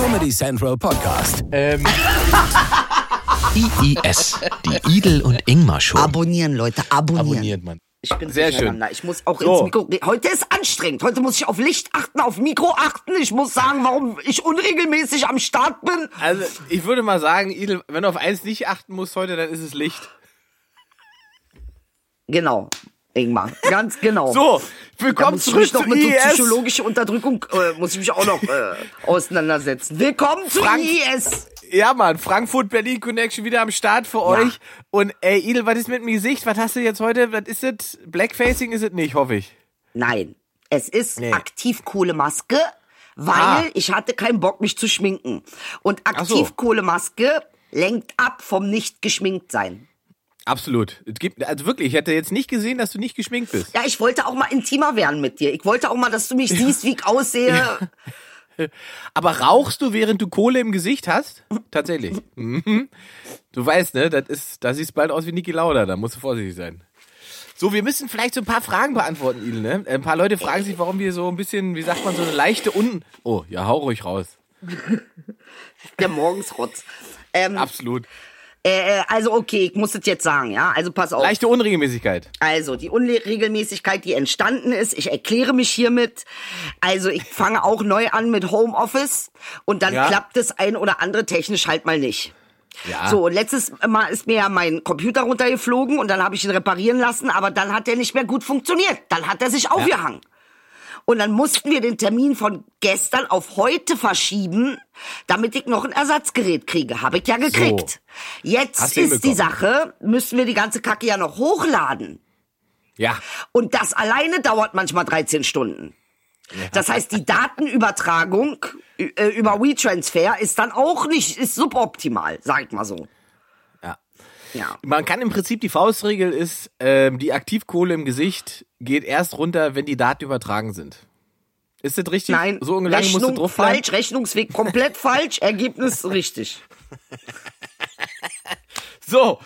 Comedy Central Podcast. Ähm, IIS, die Idel und Ingmar Show. Abonnieren, Leute, abonnieren. abonniert man. Ich bin Sehr schön. Ich muss auch So. ins Mikro. Heute ist anstrengend. Heute muss ich auf Licht achten, auf Mikro achten. Ich muss sagen, warum ich unregelmäßig am Start bin. Also, ich würde mal sagen, Idel, wenn du auf eins nicht achten musst heute, dann ist es Licht. Genau, Ingmar. Ganz genau. So, willkommen zurück zu mit IES. psychologischer Unterdrückung äh, muss ich mich auch noch äh, auseinandersetzen. Willkommen zu Frank- IS. Ja, Mann, Frankfurt-Berlin Connection wieder am Start für euch. Und ey, Idel, was ist mit dem Gesicht? Was hast du jetzt heute? Was ist es? Blackfacing ist es nicht, hoffe ich. Nein, es ist Nee. Aktivkohlemaske, weil Ah. ich hatte keinen Bock, mich zu schminken. Und Ach so. Aktivkohlemaske lenkt ab vom nicht geschminkt sein. Absolut. Also wirklich, ich hätte jetzt nicht gesehen, dass du nicht geschminkt bist. Ja, ich wollte auch mal intimer werden mit dir. Ich wollte auch mal, dass du mich siehst, wie ich aussehe. Aber rauchst du, während du Kohle im Gesicht hast? Tatsächlich. Mhm. Du weißt, ne, das ist, da siehst bald aus wie Niki Lauda, da musst du vorsichtig sein. So, wir müssen vielleicht so ein paar Fragen beantworten, Idel, ne? Ein paar Leute fragen sich, warum wir so ein bisschen, wie sagt man, so eine leichte Un... Oh, ja, hau ruhig raus. Der Morgensrotz. Ähm, Absolut. Äh, also okay, ich muss es jetzt sagen, ja. Also pass auf. Leichte Unregelmäßigkeit. Also die Unregelmäßigkeit, die entstanden ist, ich erkläre mich hiermit. Also ich fange auch neu an mit Homeoffice und dann Ja. klappt das ein oder andere technisch halt mal nicht. Ja. So, und letztes Mal ist mir ja mein Computer runtergeflogen und dann habe ich ihn reparieren lassen, aber dann hat der nicht mehr gut funktioniert. Dann hat er sich aufgehangen. Und dann mussten wir den Termin von gestern auf heute verschieben, damit ich noch ein Ersatzgerät kriege. Habe ich ja gekriegt. Jetzt Hast du ist die. Sache, müssen wir die ganze Kacke ja noch hochladen. Ja. Und das alleine dauert manchmal 13 Stunden. Das heißt, die Datenübertragung äh, über WeTransfer ist dann auch nicht, ist suboptimal, sag ich mal so. Ja. Man kann im Prinzip, die Faustregel ist, ähm, die Aktivkohle im Gesicht geht erst runter, wenn die Daten übertragen sind. Ist das richtig? Nein, so lange musst du Rechnung drauf falsch, Rechnungsweg komplett falsch, Ergebnis richtig. So,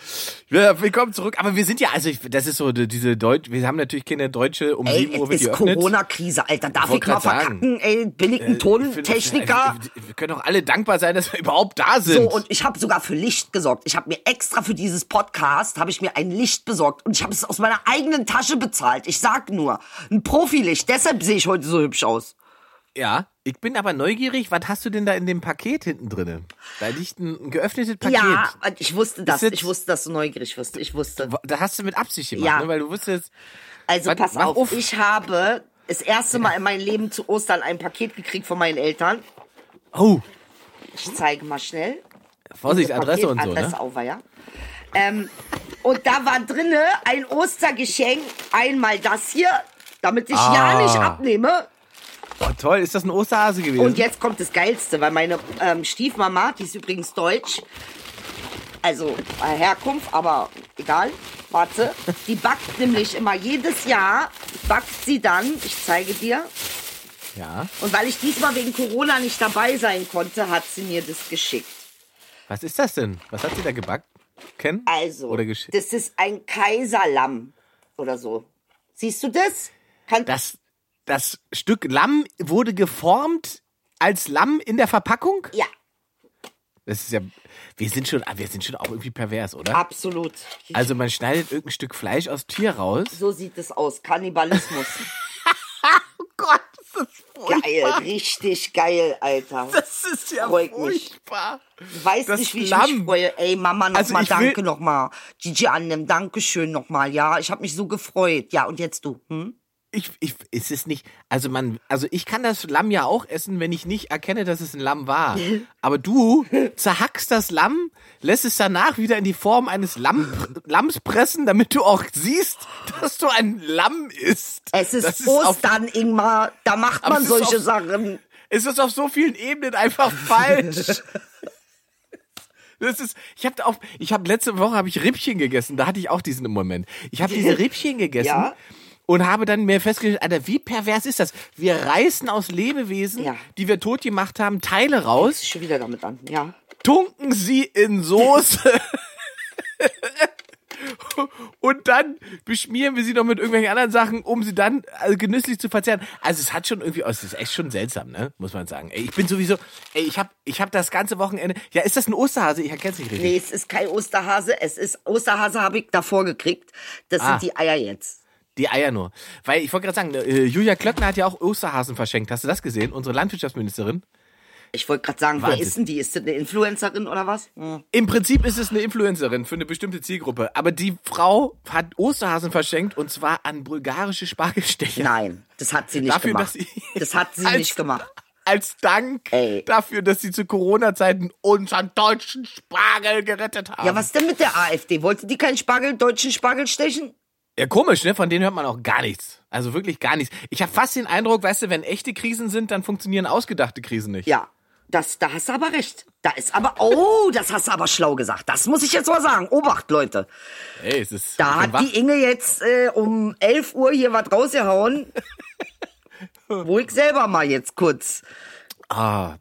willkommen zurück. Aber wir sind ja, also ich, das ist so die- diese Deutsch, wir haben natürlich keine deutsche um Ey, 7 Uhr wird ist. Corona-Krise, Alter. Darf ich Wollte mal grad sagen. verkacken? Ey, bin ich ein Ich find- Tontechniker? Wir, wir können doch alle dankbar sein, dass wir überhaupt da sind. So, und ich habe sogar für Licht gesorgt. Ich habe mir extra für dieses Podcast, habe ich mir ein Licht besorgt. Und ich habe es aus meiner eigenen Tasche bezahlt. Ich sag nur, ein Profilicht. Deshalb sehe ich heute so hübsch aus. ja, ich bin aber neugierig, was hast du denn da in dem Paket hinten drinne? Da liegt ein, geöffnetes Paket. Ja, ich wusste das. jetzt- Ich wusste, dass du neugierig wirst. Ich wusste. Da hast du mit Absicht gemacht, Ja. ne? weil du wusstest, Also Warte, pass auf. auf. Ich habe das erste Mal in meinem Leben zu Ostern ein Paket gekriegt von meinen Eltern. oh, Ich zeige mal schnell. Vorsicht, Adresse und so, Adresse ne? auf, ja. Ähm, und da war drinne ein Ostergeschenk. Einmal das hier, damit ich ja Ah. nicht abnehme. Oh, toll, ist das ein Osterhase gewesen? Und jetzt kommt das Geilste, weil meine ähm, Stiefmama, die ist übrigens deutsch, also äh, Herkunft, aber egal, warte, die backt nämlich immer jedes Jahr, backt sie dann, ich zeige dir, ja. und weil ich diesmal wegen Corona nicht dabei sein konnte, hat sie mir das geschickt. Was ist das denn? Was hat sie da gebackt? Ken? Also, Oder geschickt? das ist ein Kaiserlamm oder so. Siehst du das? Kann, Das, das Stück Lamm wurde geformt als Lamm in der Verpackung? ja, Das ist ja, wir sind schon, wir sind schon auch irgendwie pervers, oder? absolut. Also man schneidet irgendein Stück Fleisch aus Tier raus. so sieht es aus, Kannibalismus. Oh Gott, das ist geil, richtig geil, Alter. Das ist ja Freut mich. furchtbar. Ich weiß Das nicht, wie ich Lamm. mich freue. Ey, Mama, nochmal Also ich danke nochmal. Gigi Annem, danke schön nochmal. Ja, ich habe mich so gefreut. Ja, und jetzt du. Hm? Ich, ich, ist es nicht, also man, also ich kann das Lamm ja auch essen, wenn ich nicht erkenne, dass es ein Lamm war. Aber du zerhackst das Lamm, lässt es danach wieder in die Form eines Lamm, Lamms pressen, damit du auch siehst, dass du ein Lamm isst. Es ist, auf- Ostern, Ingmar. Da macht man ist solche auf- Sachen. Es ist auf so vielen Ebenen einfach falsch. Das ist, ich habe auch, ich habe letzte Woche habe ich Rippchen gegessen, da hatte ich auch diesen Moment. Ich habe diese Rippchen gegessen Ja. Und habe dann mir festgestellt, Alter, wie pervers ist das? Wir reißen aus Lebewesen, Ja. die wir tot gemacht haben, Teile raus, Schon wieder damit an, ja. tunken sie in Soße Und dann beschmieren wir sie noch mit irgendwelchen anderen Sachen, um sie dann also genüsslich zu verzehren. Also es hat schon irgendwie, oh, es ist echt schon seltsam, ne? Muss man sagen. Ey, ich bin sowieso, ey, ich hab, ich hab das ganze Wochenende. Ja, ist das ein Osterhase? Ich erkenn's nicht richtig. Nee, es ist kein Osterhase. Es ist Osterhase habe ich davor gekriegt. Das Ah. sind die Eier jetzt. Die Eier nur. Weil ich wollte gerade sagen, äh, Julia Klöckner hat ja auch Osterhasen verschenkt. Hast du das gesehen? Unsere Landwirtschaftsministerin. Ich wollte gerade sagen, wer Wahnsinn. ist denn die? Ist das eine Influencerin oder was? Hm. Im Prinzip ist es eine Influencerin für eine bestimmte Zielgruppe. Aber die Frau hat Osterhasen verschenkt und zwar an bulgarische Spargelstecher. Nein, das hat sie nicht Dafür, gemacht. dass sie- das hat sie Als- nicht gemacht. Als Dank Ey. dafür, dass sie zu Corona-Zeiten unseren deutschen Spargel gerettet haben. Ja, was denn mit der AfD? Wollte die keinen Spargel, deutschen Spargel stechen? Ja, komisch, ne? Von denen hört man auch gar nichts. Also wirklich gar nichts. Ich habe fast den Eindruck, weißt du, wenn echte Krisen sind, dann funktionieren ausgedachte Krisen nicht. Ja, das, da hast du aber recht. Da ist aber, oh, das hast du aber schlau gesagt. Das muss ich jetzt mal sagen. Obacht, Leute. Ey, es ist. Da hat wach. die Inge jetzt äh, um 11 Uhr hier was rausgehauen. wo ich selber mal jetzt kurz. Ah,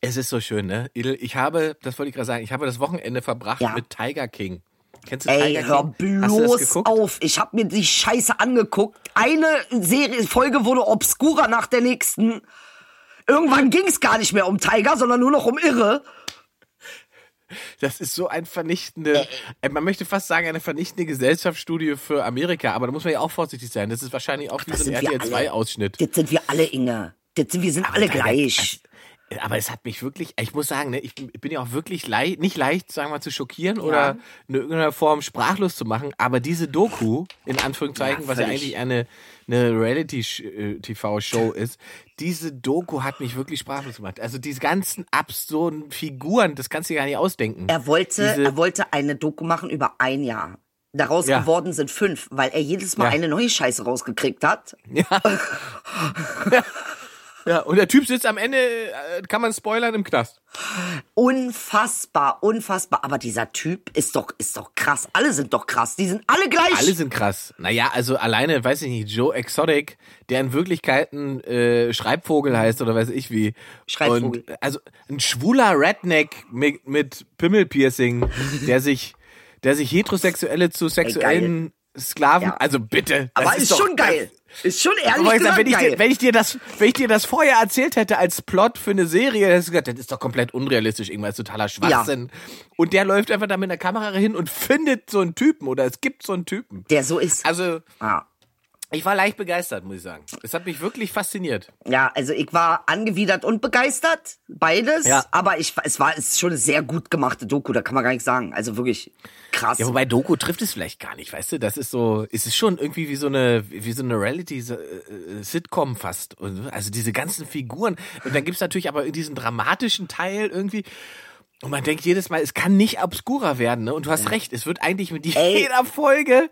es ist so schön, ne? Idel, ich habe, das wollte ich gerade sagen, ich habe das Wochenende verbracht Ja. mit Tiger King. Kennst du Ey, Tiger hör King? Bloß auf. Ich hab mir die Scheiße angeguckt. Eine Serie, Folge wurde obskurer nach der nächsten. Irgendwann ging es gar nicht mehr um Tiger, sondern nur noch um Irre. Das ist so ein vernichtende, äh, man möchte fast sagen, eine vernichtende Gesellschaftsstudie für Amerika, aber da muss man ja auch vorsichtig sein. Das ist wahrscheinlich auch wie Das so ein sind wir RTL alle. 2-Ausschnitt. Das sind wir alle, Inge. Das sind, wir sind alle Tiger- gleich. Aber es hat mich wirklich, ich muss sagen, ne, ich bin ja auch wirklich leicht, nicht leicht, sagen wir mal, zu schockieren oder in irgendeiner Form sprachlos zu machen, aber diese Doku, in Anführungszeichen, Ja, was ja eigentlich eine, eine Reality-TV-Show ist, diese Doku hat mich wirklich sprachlos gemacht. Also diese ganzen absurden Figuren, das kannst du dir gar nicht ausdenken. Er wollte, Diese- er wollte eine Doku machen über ein Jahr. Daraus Ja. geworden sind fünf, weil er jedes Mal Ja. eine neue Scheiße rausgekriegt hat. Ja, und der Typ sitzt am Ende, äh, kann man spoilern, im Knast. Unfassbar, unfassbar. Aber dieser Typ ist doch, ist doch krass. Alle sind doch krass. Die sind alle gleich. Alle sind krass. Naja, also alleine, weiß ich nicht, Joe Exotic, der in Wirklichkeit ein äh, Schreibvogel heißt oder weiß ich wie. Schreibvogel. Und, also ein schwuler Redneck mit, mit Pimmelpiercing, der sich, der sich Heterosexuelle zu sexuellen Sklaven, Ja. also bitte. Aber ist, doch- schon geil. Ist schon ehrlich sag, gesagt wenn, ich geil. dir, wenn, ich dir das, wenn ich dir das vorher erzählt hätte als Plot für eine Serie, hättest du gesagt, das ist doch komplett unrealistisch, irgendwas totaler Schwachsinn. Und der läuft einfach da mit einer Kamera hin und findet so einen Typen oder es gibt so einen Typen. der so ist. Also, ja. Ich war leicht begeistert, muss ich sagen. Es hat mich wirklich fasziniert. ja, also ich war angewidert und begeistert. Beides. Ja. Aber ich, es war, es ist schon eine sehr gut gemachte Doku. Da kann man gar nichts sagen. Also wirklich krass. Ja, wobei Doku trifft es vielleicht gar nicht, weißt du? Das ist so, es ist schon irgendwie wie so eine, wie so eine Reality-Sitcom fast. Also diese ganzen Figuren. Und dann gibt's natürlich aber diesen dramatischen Teil irgendwie. Und man denkt jedes Mal, es kann nicht obskurer werden, ne? Und du hast recht, es wird eigentlich mit Ey. jeder Folge.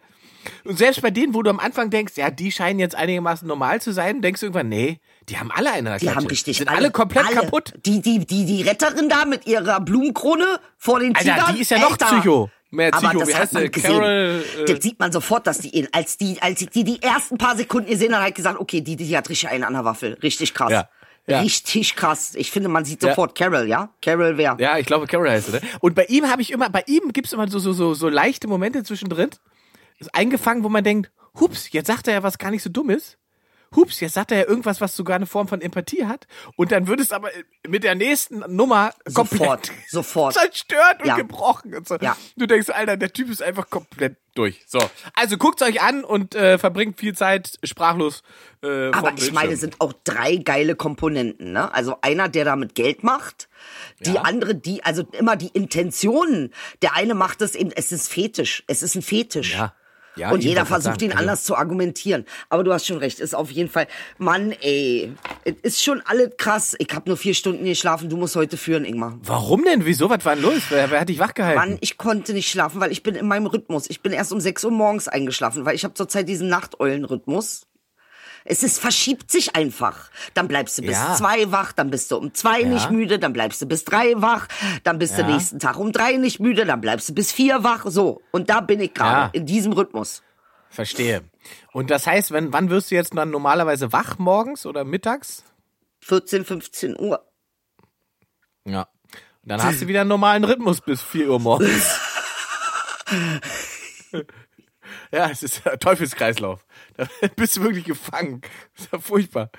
Und selbst bei denen, wo du am Anfang denkst, ja, die scheinen jetzt einigermaßen normal zu sein, denkst du irgendwann, nee, die haben alle eine die haben richtig Sind alle, komplett alle. kaputt. Die, die, die, die Retterin da mit ihrer Blumenkrone vor den Alter, Tigern. die ist ja noch Alter. Psycho. Mehr Aber Psycho, das wie hat heißt man gesehen. Carol, äh, das sieht man sofort, dass die als die, als die die ersten paar Sekunden gesehen hat, hat gesagt, okay, die, die hat richtig einen an der Waffel. Richtig krass. Ja. Ja. Richtig krass. Ich finde, man sieht Ja. sofort Carol, ja? Carol wer? Ja, ich glaube, Carol heißt er. Ne? Und bei ihm habe ich immer, bei ihm gibt's immer so, so, so, so leichte Momente zwischendrin. Ist eingefangen, wo man denkt, hups, jetzt sagt er ja was gar nicht so Dummes. Hups, jetzt sagt er ja irgendwas, was sogar eine Form von Empathie hat. Und dann wird es aber mit der nächsten Nummer komplett Sofort, sofort. zerstört und Ja. gebrochen. Und so. Ja. Du denkst, Alter, der Typ ist einfach komplett durch. So, also guckt's euch an und äh, verbringt viel Zeit sprachlos. Äh, Aber ich meine, es sind auch drei geile Komponenten, ne? Also einer, der damit Geld macht, die Ja. andere, die, also immer die Intentionen. Der eine macht es eben, es ist Fetisch. Es ist ein Fetisch. Ja. Ja, und jeder versucht ihn also- anders zu argumentieren. Aber du hast schon recht, ist auf jeden Fall, Mann, ey, ist schon alles krass. Ich habe nur vier Stunden geschlafen, du musst heute führen, Ingmar. Warum denn? Wieso? Was war denn los? Wer, wer hat dich wachgehalten? Mann, ich konnte nicht schlafen, weil ich bin in meinem Rhythmus. Ich bin erst um 6 Uhr morgens eingeschlafen, weil ich habe zurzeit diesen Nachteulenrhythmus. Es ist, verschiebt sich einfach. Dann bleibst du bis Ja. zwei wach, dann bist du um zwei nicht müde, dann bleibst du bis drei wach, dann bist Ja. du nächsten Tag um drei nicht müde, dann bleibst du bis vier wach. So. Und da bin ich gerade, Ja. in diesem Rhythmus. Verstehe. Und das heißt, wenn, wann wirst du jetzt dann normalerweise wach morgens oder mittags? 14, 15 Uhr. Ja. Und dann hast du wieder einen normalen Rhythmus bis 4 Uhr morgens. Ja, es ist ein Teufelskreislauf. Da bist du wirklich gefangen. Das ist ja furchtbar.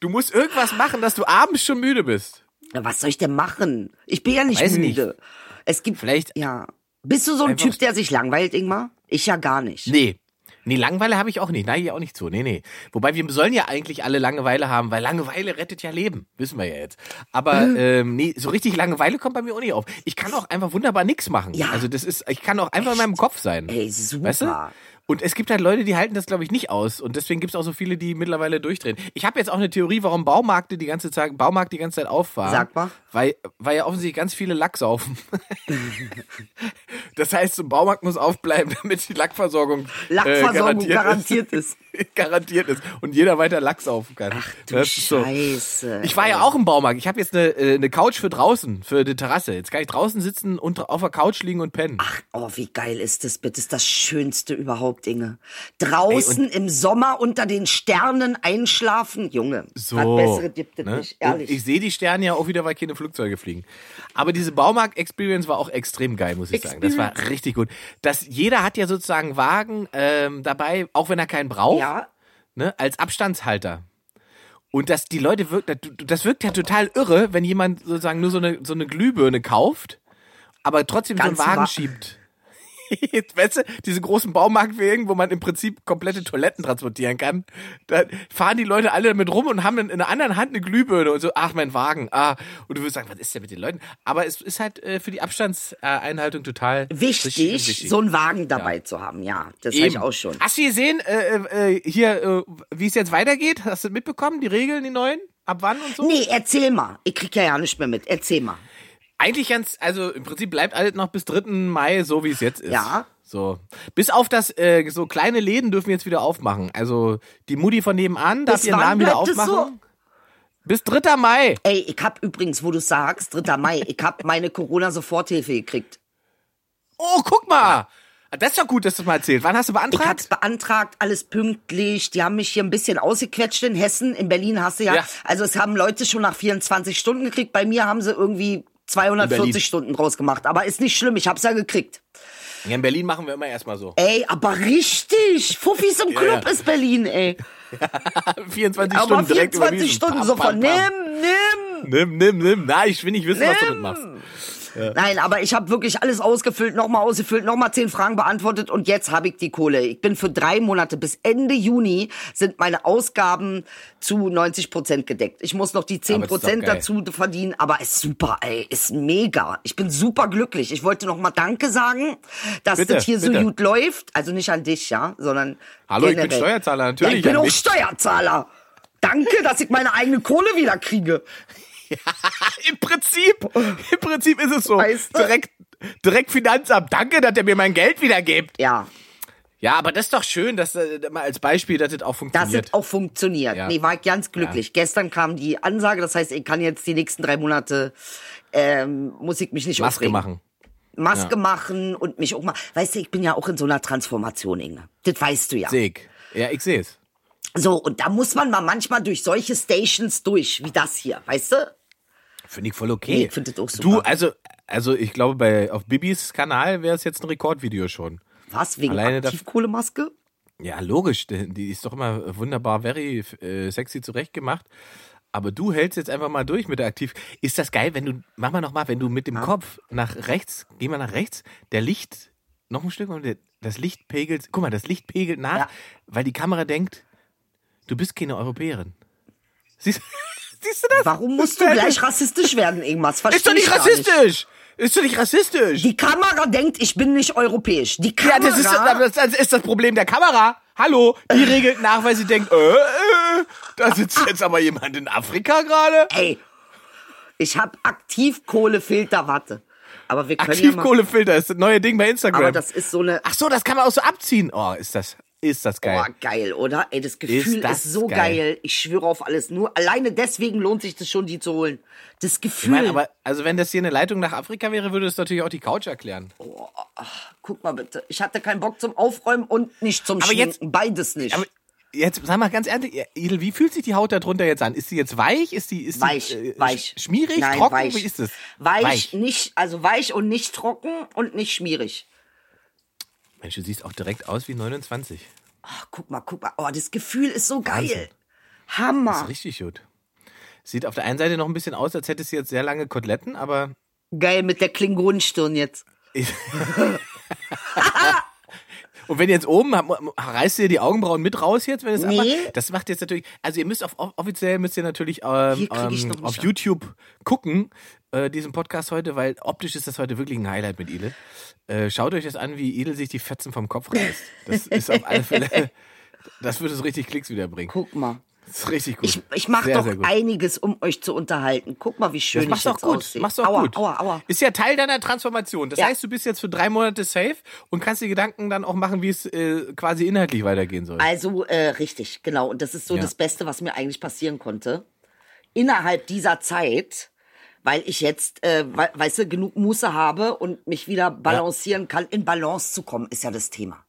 Du musst irgendwas machen, dass du abends schon müde bist. Na, Was soll ich denn machen? Ich bin ja nicht Weiß nicht. müde. Es gibt Vielleicht- ja. Bist du so ein Typ, der sich langweilt, Ingmar? Ich ja gar nicht. Nee. Nee, Langeweile habe ich auch nicht. Neige ich auch nicht zu. Nee, nee. Wobei wir sollen ja eigentlich alle Langeweile haben, weil Langeweile rettet ja Leben. Wissen wir ja jetzt. Aber Mhm. ähm, nee, so richtig Langeweile kommt bei mir auch nicht auf. Ich kann auch einfach wunderbar nichts machen. Ja. Also das ist, ich kann auch einfach in meinem Kopf sein. Ey, super. Weißt du? Und es gibt halt Leute, die halten das, glaube ich, nicht aus. Und deswegen gibt es auch so viele, die mittlerweile durchdrehen. Ich habe jetzt auch eine Theorie, warum Baumarkte die ganze Zeit, Baumarkt die ganze Zeit auffahren. Sag mal. Weil, weil ja offensichtlich ganz viele Lack saufen. das heißt, so ein Baumarkt muss aufbleiben, damit die Lackversorgung, äh, Lackversorgung garantiert, garantiert ist. ist. garantiert ist. Und jeder weiter Lack saufen kann. Ach, Du Scheiße. Ich war ja auch im Baumarkt. Ich habe jetzt eine, äh, eine Couch für draußen, für die Terrasse. Jetzt kann ich draußen sitzen und auf der Couch liegen und pennen. Ach, oh, wie geil ist das bitte? Das ist das Schönste überhaupt, Inge. Draußen im Sommer unter den Sternen einschlafen, Junge. So. Was Bessere gibt es ne? nicht, ehrlich. Und ich sehe die Sterne ja auch wieder, weil keine Flugzeuge fliegen. Aber diese Baumarkt-Experience war auch extrem geil, muss ich sagen. Das war richtig gut. Das, jeder hat ja sozusagen Wagen ähm, dabei, auch wenn er keinen braucht, ja, ne, als Abstandshalter. Und dass die Leute wirkt, das wirkt ja total irre, wenn jemand sozusagen nur so eine, so eine Glühbirne kauft, aber trotzdem Ganz so einen Wagen wa- schiebt. Jetzt, weißt du, diese großen Baumarktwegen, wo man im Prinzip komplette Toiletten transportieren kann, da fahren die Leute alle damit rum und haben in, in der anderen Hand eine Glühbirne und so, ach, mein Wagen, ah. Und du wirst sagen, was ist denn mit den Leuten? Aber es ist halt äh, für die Abstandseinhaltung total wichtig, richtig und so einen Wagen dabei zu haben. Ja, das habe ich auch schon. Hast du gesehen, äh, äh, hier, äh, wie es jetzt weitergeht? Hast du mitbekommen, die Regeln, die neuen? Ab wann und so? Nee, erzähl mal. Ich krieg ja ja nicht mehr mit. Erzähl mal. Eigentlich ganz, also im Prinzip bleibt alles noch bis 3. Mai so, wie es jetzt ist. Ja. So. Bis auf das, äh, so kleine Läden dürfen jetzt wieder aufmachen. Also die Mutti von nebenan darf Bis ihren Laden wieder aufmachen. Bis 3. Mai. Ey, ich hab übrigens, wo du sagst, 3. Mai, ich hab meine Corona-Soforthilfe gekriegt. Oh, guck mal. Das ist doch gut, dass du mal erzählt. Wann hast du Ich hab's beantragt? beantragt, alles pünktlich. Die haben mich hier ein bisschen ausgequetscht in Hessen. In Berlin hast du ja, Ja. also es haben Leute schon nach 24 Stunden gekriegt. Bei mir haben sie irgendwie 240 Berlin. Stunden draus gemacht. Aber ist nicht schlimm, ich hab's ja gekriegt. Ja, in Berlin machen wir immer erstmal so. Ey, aber richtig. Fuffis im Club ja. ist Berlin, ey. 24 Aber Stunden direkt 24 überwiesen. Stunden Pam, so pam, von pam. nimm, nimm. Nimm, nimm, nimm. Na, ich will nicht wissen, was du Nimm. Mitmachst. Nein, aber ich habe wirklich alles ausgefüllt, nochmal ausgefüllt, nochmal zehn Fragen beantwortet und jetzt habe ich die Kohle. Ich bin für drei Monate bis Ende Juni sind meine Ausgaben zu 90 Prozent gedeckt. Ich muss noch die 10 Aber das ist Prozent dazu verdienen, aber ist super, ey, ist mega. Ich bin super glücklich. Ich wollte noch mal Danke sagen, dass Bitte, das hier so bitte. gut läuft. Also nicht an dich, ja, sondern Hallo, ich bin generell. Steuerzahler, natürlich Ja, ich bin auch mich. Steuerzahler. Danke, dass ich meine eigene Kohle wieder kriege. Im Prinzip, im Prinzip ist es so. Weißt du? Direkt, direkt Finanzamt. Danke, dass er mir mein Geld wieder gibt. Ja, Ja, aber das ist doch schön, dass äh, mal als Beispiel, dass das auch Dass funktioniert. es auch funktioniert. Ja. Nee, war ich ganz glücklich. Gestern kam die Ansage, das heißt, ich kann jetzt die nächsten drei Monate, ähm, muss ich mich nicht Maske aufregen. machen. Maske machen und mich auch mal, weißt du, ich bin ja auch in so einer Transformation, Inge. Das weißt du ja. Seg. Ja, ich sehe es. So, und da muss man mal manchmal durch solche Stations durch, wie das hier, weißt du? Finde ich voll okay. Nee, ich find das auch super. Du, also, also ich glaube, bei auf Bibis Kanal wäre es jetzt ein Rekordvideo schon. Was, wegen Alleine Aktivkohlemaske? Ja, logisch. Die die ist doch immer wunderbar, very äh, sexy zurechtgemacht. Aber du hältst jetzt einfach mal durch mit der Aktiv. Ist das geil, wenn du, mach mal nochmal, wenn du mit dem Kopf nach rechts, geh mal nach rechts, der Licht, noch ein Stück, das Licht pegelt, guck mal, das Licht pegelt nach, Ja. weil die Kamera denkt, du bist keine Europäerin. Siehst, siehst du das? Warum musst du gleich rassistisch werden, irgendwas? Ist doch nicht rassistisch! Ist doch nicht rassistisch! Die Kamera denkt, ich bin nicht europäisch. Die Ja, Kamera... das ist, das, das ist das Problem der Kamera. Hallo, die regelt nach, weil sie denkt, äh, äh, da sitzt jetzt aber jemand in Afrika gerade. Ey, ich habe Aktivkohlefilterwatte. Aber wir können ja Aktivkohlefilter ist das neue Ding bei Instagram. aber das ist so eine Ach so, das kann man auch so abziehen. Oh, ist das, ist das geil. Boah, geil, oder? Ey, das Gefühl ist, das so geil. geil. Ich schwöre auf alles. Nur alleine deswegen lohnt sich das schon, die zu holen. Das ich Gefühl. meine, aber, also wenn das hier eine Leitung nach Afrika wäre, würde es natürlich auch die Couch erklären. Guck mal bitte. Ich hatte keinen Bock zum Aufräumen und nicht zum Aber Schminken. jetzt- Beides nicht. Aber jetzt, sag mal ganz ehrlich, Idel, wie fühlt sich die Haut darunter jetzt an? Ist sie jetzt weich? Ist die, ist weich, die, äh, weich. sch- Schmierig, Nein, trocken? Weich. Wie ist es? Weich, nicht, also weich und nicht trocken und nicht schmierig. Mensch, du siehst auch direkt aus wie 29. Ach, guck mal, guck mal. Oh, das Gefühl ist so geil. Wahnsinn. Das Hammer. ist richtig gut. Sieht auf der einen Seite noch ein bisschen aus, als hättest du jetzt sehr lange Koteletten, aber Geil mit der Klingonenstirn jetzt. Und wenn jetzt oben, reißt ihr die Augenbrauen mit raus jetzt, wenn es Nee. abmacht? Das macht jetzt natürlich, also ihr müsst auf, offiziell müsst ihr natürlich ähm, ähm, auf an. YouTube gucken, äh, diesen Podcast heute, weil optisch ist das heute wirklich ein Highlight mit Idel. Äh, schaut euch das an, wie Idel sich die Fetzen vom Kopf reißt. Das ist auf alle Fälle, das wird es richtig Klicks wiederbringen. Guck mal. Das ist richtig gut. Ich, ich mache doch sehr einiges, um euch zu unterhalten. Guck mal, wie schön Das machst ich auch jetzt gut. aussehe. Machst du auch aua, gut. Aua, aua. Ist ja Teil deiner Transformation. Das Ja. heißt, du bist jetzt für drei Monate safe und kannst dir Gedanken dann auch machen, wie es äh, quasi inhaltlich weitergehen soll. Also, äh, richtig, genau. Und das ist so Ja. das Beste, was mir eigentlich passieren konnte. Innerhalb dieser Zeit, weil ich jetzt, äh, we weißt du, genug Muße habe und mich wieder balancieren kann, in Balance zu kommen, ist ja das Thema.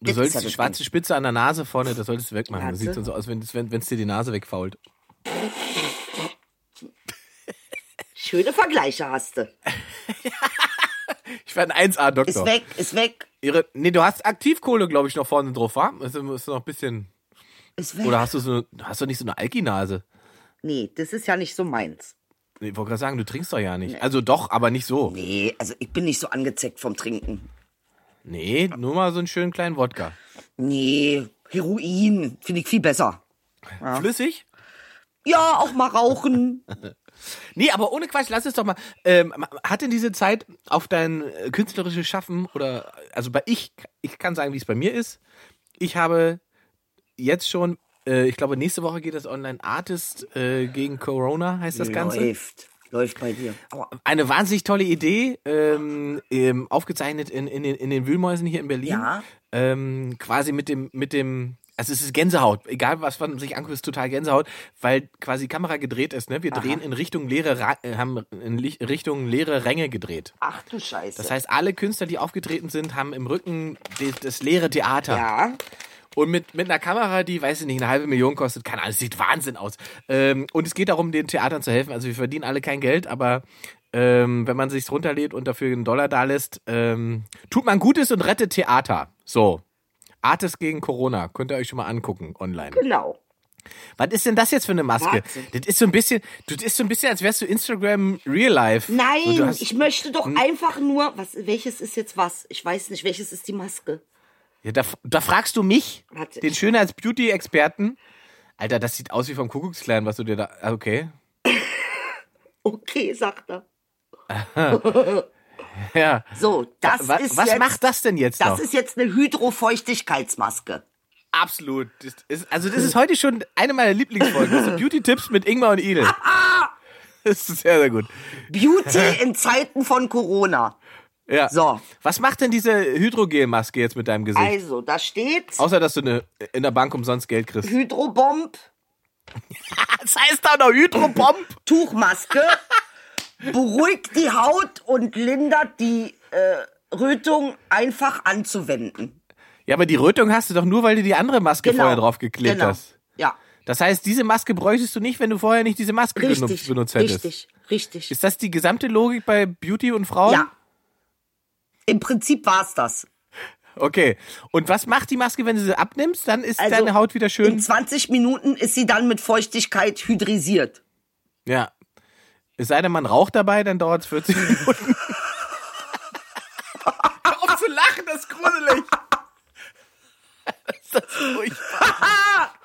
Du solltest ja die schwarze Spitze an der Nase vorne, das solltest du wegmachen. Das sieht so aus, wenn es wenn, dir die Nase wegfault. Schöne Vergleiche hast du. Ich werde ein 1A-Doktor. Ist weg, ist weg, Ihre, nee, du hast Aktivkohle, glaube ich, noch vorne drauf, wa? Ist, ist noch ein bisschen. ist weg. Oder hast du so hast du nicht so eine Alkinase? Nee, das ist ja nicht so meins. Nee, Ich wollte gerade sagen, du trinkst doch ja nicht. Also doch, aber nicht so. Nee, also ich bin nicht so angezeckt vom Trinken. Nee, nur mal so einen schönen kleinen Wodka. Nee, Heroin finde ich viel besser. Flüssig? Ja, auch mal rauchen. Nee, aber ohne Quatsch, lass es doch mal. Ähm, hat denn diese Zeit auf dein äh, künstlerisches Schaffen oder, also bei ich, ich kann sagen, wie es bei mir ist. Ich habe jetzt schon, äh, ich glaube, nächste Woche geht das online. Artist äh, gegen Corona heißt das Ganze. Läuft. Läuft bei dir. Eine wahnsinnig tolle Idee, ähm, ähm, aufgezeichnet in, in, den, in den Wühlmäusen hier in Berlin. Ja. Ähm, quasi mit dem, mit dem, also es ist Gänsehaut, egal was man sich anguckt, ist total Gänsehaut, weil quasi Kamera gedreht ist, ne? Wir drehen in Richtung leere, Ra äh, haben in Richtung leere Ränge gedreht. Ach du Scheiße. Das heißt, alle Künstler, die aufgetreten sind, haben im Rücken das leere Theater. ja. Und mit, mit einer Kamera, die, weiß ich nicht, eine halbe Million kostet, keine Ahnung, sieht Wahnsinn aus. Ähm, und es geht darum, den Theatern zu helfen. Also wir verdienen alle kein Geld, aber ähm, wenn man sich's runterlädt und dafür einen Dollar da lässt, ähm, tut man Gutes und rettet Theater. So. Artist gegen Corona. Könnt ihr euch schon mal angucken online. Genau. Was ist denn das jetzt für eine Maske? Wahnsinn. Das ist so ein bisschen, das ist so ein bisschen, als wärst du Instagram Real Life. Nein, So, ich möchte doch Hm? einfach nur, was, welches ist jetzt was? Ich weiß nicht, welches ist die Maske? Ja, da, da fragst du mich, den Schönheits-Beauty-Experten. Alter, das sieht aus wie vom Kuckucksklan, was du dir da. ah, Okay. Okay, sagt er. Ja. So, das was ist was jetzt, macht das denn jetzt Das noch? ist jetzt eine Hydrofeuchtigkeitsmaske. Absolut. Das ist, also, das ist heute schon eine meiner Lieblingsfolgen. Das sind Beauty-Tipps mit Ingmar und Idel. Das ist sehr, sehr gut. Beauty in Zeiten von Corona. Ja. So. Was macht denn diese Hydrogelmaske jetzt mit deinem Gesicht? Also, da steht Außer, dass du eine, in der Bank umsonst Geld kriegst. Hydrobomb, Das heißt da noch Hydrobomb? Tuchmaske, beruhigt die Haut und lindert die äh, Rötung einfach anzuwenden. Ja, aber die Rötung hast du doch nur, weil du die andere Maske vorher drauf geklebt genau. hast. Ja, Das heißt, diese Maske bräuchtest du nicht, wenn du vorher nicht diese Maske benutzt, richtig, benutzt hättest. richtig, richtig. Ist das die gesamte Logik bei Beauty und Frauen? Ja. Im Prinzip war's das. Okay. Und was macht die Maske, wenn du sie abnimmst? Dann ist Also, deine Haut wieder In schön. 20 Minuten ist sie dann mit Feuchtigkeit hydrisiert. Ja. Es sei denn, man raucht dabei, dann dauert es 40 Minuten. Auf zu lachen, das ist gruselig. ist das furchtbar.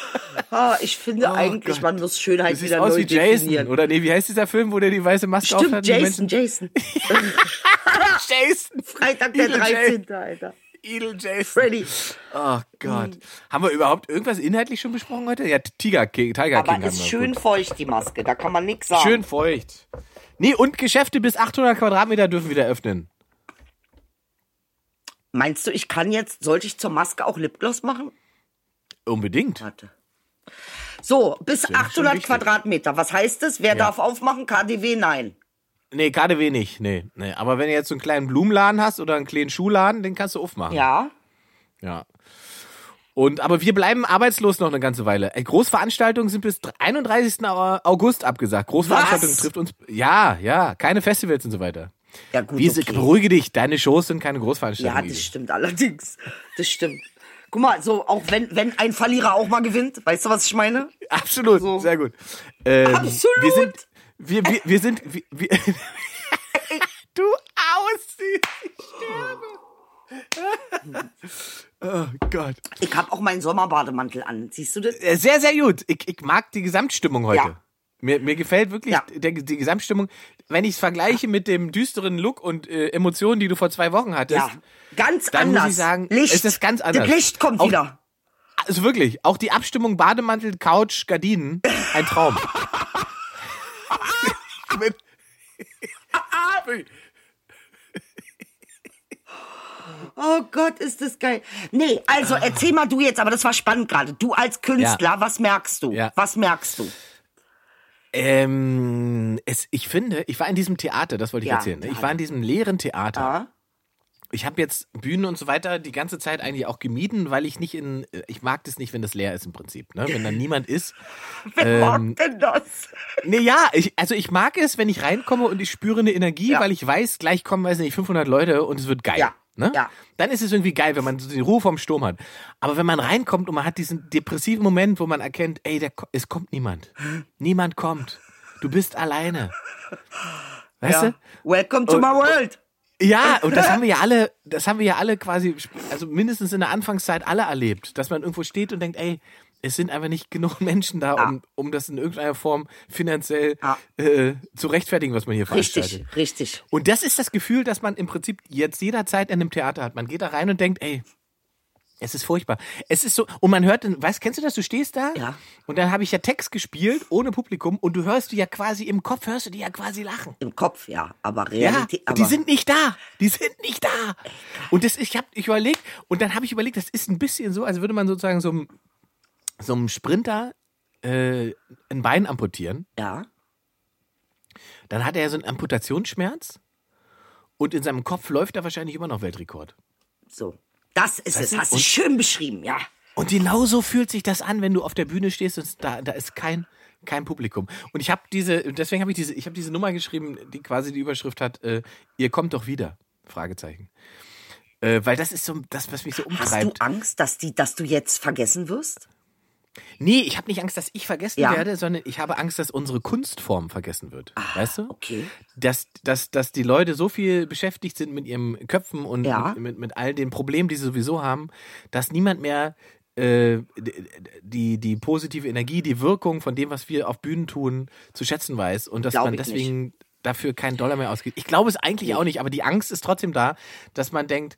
Ah, ich finde eigentlich, Oh Gott. man muss Schönheit Das wieder aus neu wie Jason. definieren. Oder nee, wie heißt dieser Film, wo der die weiße Maske aufhat? Stimmt, die Jason, Jason. Jason. Freitag der Edel 13. Alter. Edel Jason. Freddy. Oh Gott. Haben wir überhaupt irgendwas inhaltlich schon besprochen heute? Ja, Tiger King, Tiger Aber King ist schön Gut. feucht, die Maske. Da kann man nichts sagen. Schön feucht. Nee, und Geschäfte bis 800 Quadratmeter dürfen wieder öffnen. Meinst du, ich kann jetzt, sollte ich zur Maske auch Lipgloss machen? Unbedingt. Warte. So, bis schon 800 wichtig. Quadratmeter. Was heißt das? Wer darf aufmachen? KDW? Nein. Nee, KDW nicht. Nee, nee. Aber wenn du jetzt so einen kleinen Blumenladen hast oder einen kleinen Schuhladen, den kannst du aufmachen. Ja. Ja. Und, aber wir bleiben arbeitslos noch eine ganze Weile. Großveranstaltungen sind bis 31. August abgesagt. Großveranstaltungen Was? trifft uns, ja, ja, keine Festivals und so weiter. Ja, gut, Wie ist, okay. Beruhige dich, deine Shows sind keine Ja, Großveranstaltungen. das stimmt allerdings. Das stimmt. Guck mal, so auch wenn, wenn ein Verlierer auch mal gewinnt, weißt du, was ich meine? Absolut, So. sehr gut. Ähm, Absolut. Wir sind, wir, wir, wir sind, wir, wir du aussiehst, ich sterbe. oh Gott. Ich habe auch meinen Sommerbademantel an. Siehst du das? Äh, Sehr, sehr gut. Ich, ich mag die Gesamtstimmung heute. Ja. Mir, mir gefällt wirklich Ja. der, die Gesamtstimmung. Wenn ich es vergleiche mit dem düsteren Look und äh, Emotionen, die du vor zwei Wochen hattest, Ja. Ganz Dann muss anders. ich sagen, Licht. ist ganz anders. Das Licht kommt Auch- wieder. also wirklich, auch die Abstimmung Bademantel, Couch, Gardinen, ein Traum. Oh Gott, ist das geil. Nee, also erzähl mal du jetzt, aber das war spannend gerade. Du als Künstler, Ja. was merkst du? Ja. Was merkst du? Ähm, es, ich finde, ich war in diesem Theater, das wollte ich Ja, erzählen. ne? Ich Theater. war in diesem leeren Theater. Ja? Ich habe jetzt Bühnen und so weiter die ganze Zeit eigentlich auch gemieden, weil ich nicht in, ich mag das nicht, wenn das leer ist im Prinzip, ne? Wenn da niemand ist. Wer Ähm, mag denn das? Nee, ja, ich, also ich mag es, wenn ich reinkomme und ich spüre eine Energie, Ja. weil ich weiß, gleich kommen, weiß nicht, 500 Leute und es wird geil. Ja. Ne? Ja. Dann ist es irgendwie geil, wenn man so die Ruhe vom Sturm hat. Aber wenn man reinkommt und man hat diesen depressiven Moment, wo man erkennt, ey, der, es kommt niemand. Niemand kommt. Du bist alleine. Weißt Ja. Welcome to Und- my world. du? Ja, und das haben wir ja alle, das haben wir ja alle quasi, also mindestens in der Anfangszeit alle erlebt, dass man irgendwo steht und denkt, ey, es sind einfach nicht genug Menschen da, um, um das in irgendeiner Form finanziell Ja. äh, zu rechtfertigen, was man hier veranstaltet. Richtig, richtig. Und das ist das Gefühl, das man im Prinzip jetzt jederzeit in einem Theater hat. Man geht da rein und denkt, ey, es ist furchtbar. Es ist so, und man hört, dann- weißt, kennst du das? Du stehst da Ja. und dann habe ich ja Text gespielt ohne Publikum und du hörst die ja quasi im Kopf, hörst du die ja quasi lachen. Im Kopf, ja, aber Ja, Realität. aber die sind nicht da. Die sind nicht da. Und das, ich habe ich überlegt, und dann habe ich überlegt, das ist ein bisschen so, als würde man sozusagen so einem, so einem Sprinter äh, ein Bein amputieren. ja. Dann hat er so einen Amputationsschmerz und in seinem Kopf läuft er wahrscheinlich immer noch Weltrekord. So. Das ist es. du? Hast du schön beschrieben, ja. Und genau so fühlt sich das an, wenn du auf der Bühne stehst und da, da ist kein, kein Publikum. Und ich habe diese, deswegen habe ich diese, ich habe diese Nummer geschrieben, die quasi die Überschrift hat, äh, ihr kommt doch wieder. Fragezeichen. Äh, weil das ist so das, was mich so Hast du umtreibt. Angst, dass, die, dass du jetzt vergessen wirst? Nee, ich habe nicht Angst, dass ich vergessen Ja. werde, sondern ich habe Angst, dass unsere Kunstform vergessen wird. weißt du? Ah, okay. Dass, dass, dass die Leute so viel beschäftigt sind mit ihren Köpfen und Ja. mit, mit, mit all den Problemen, die sie sowieso haben, dass niemand mehr äh, die, die positive Energie, die Wirkung von dem, was wir auf Bühnen tun, zu schätzen weiß und dass Glaub man deswegen dafür keinen Dollar mehr ausgibt. Ich glaube es eigentlich auch nicht, aber die Angst ist trotzdem da, dass man denkt,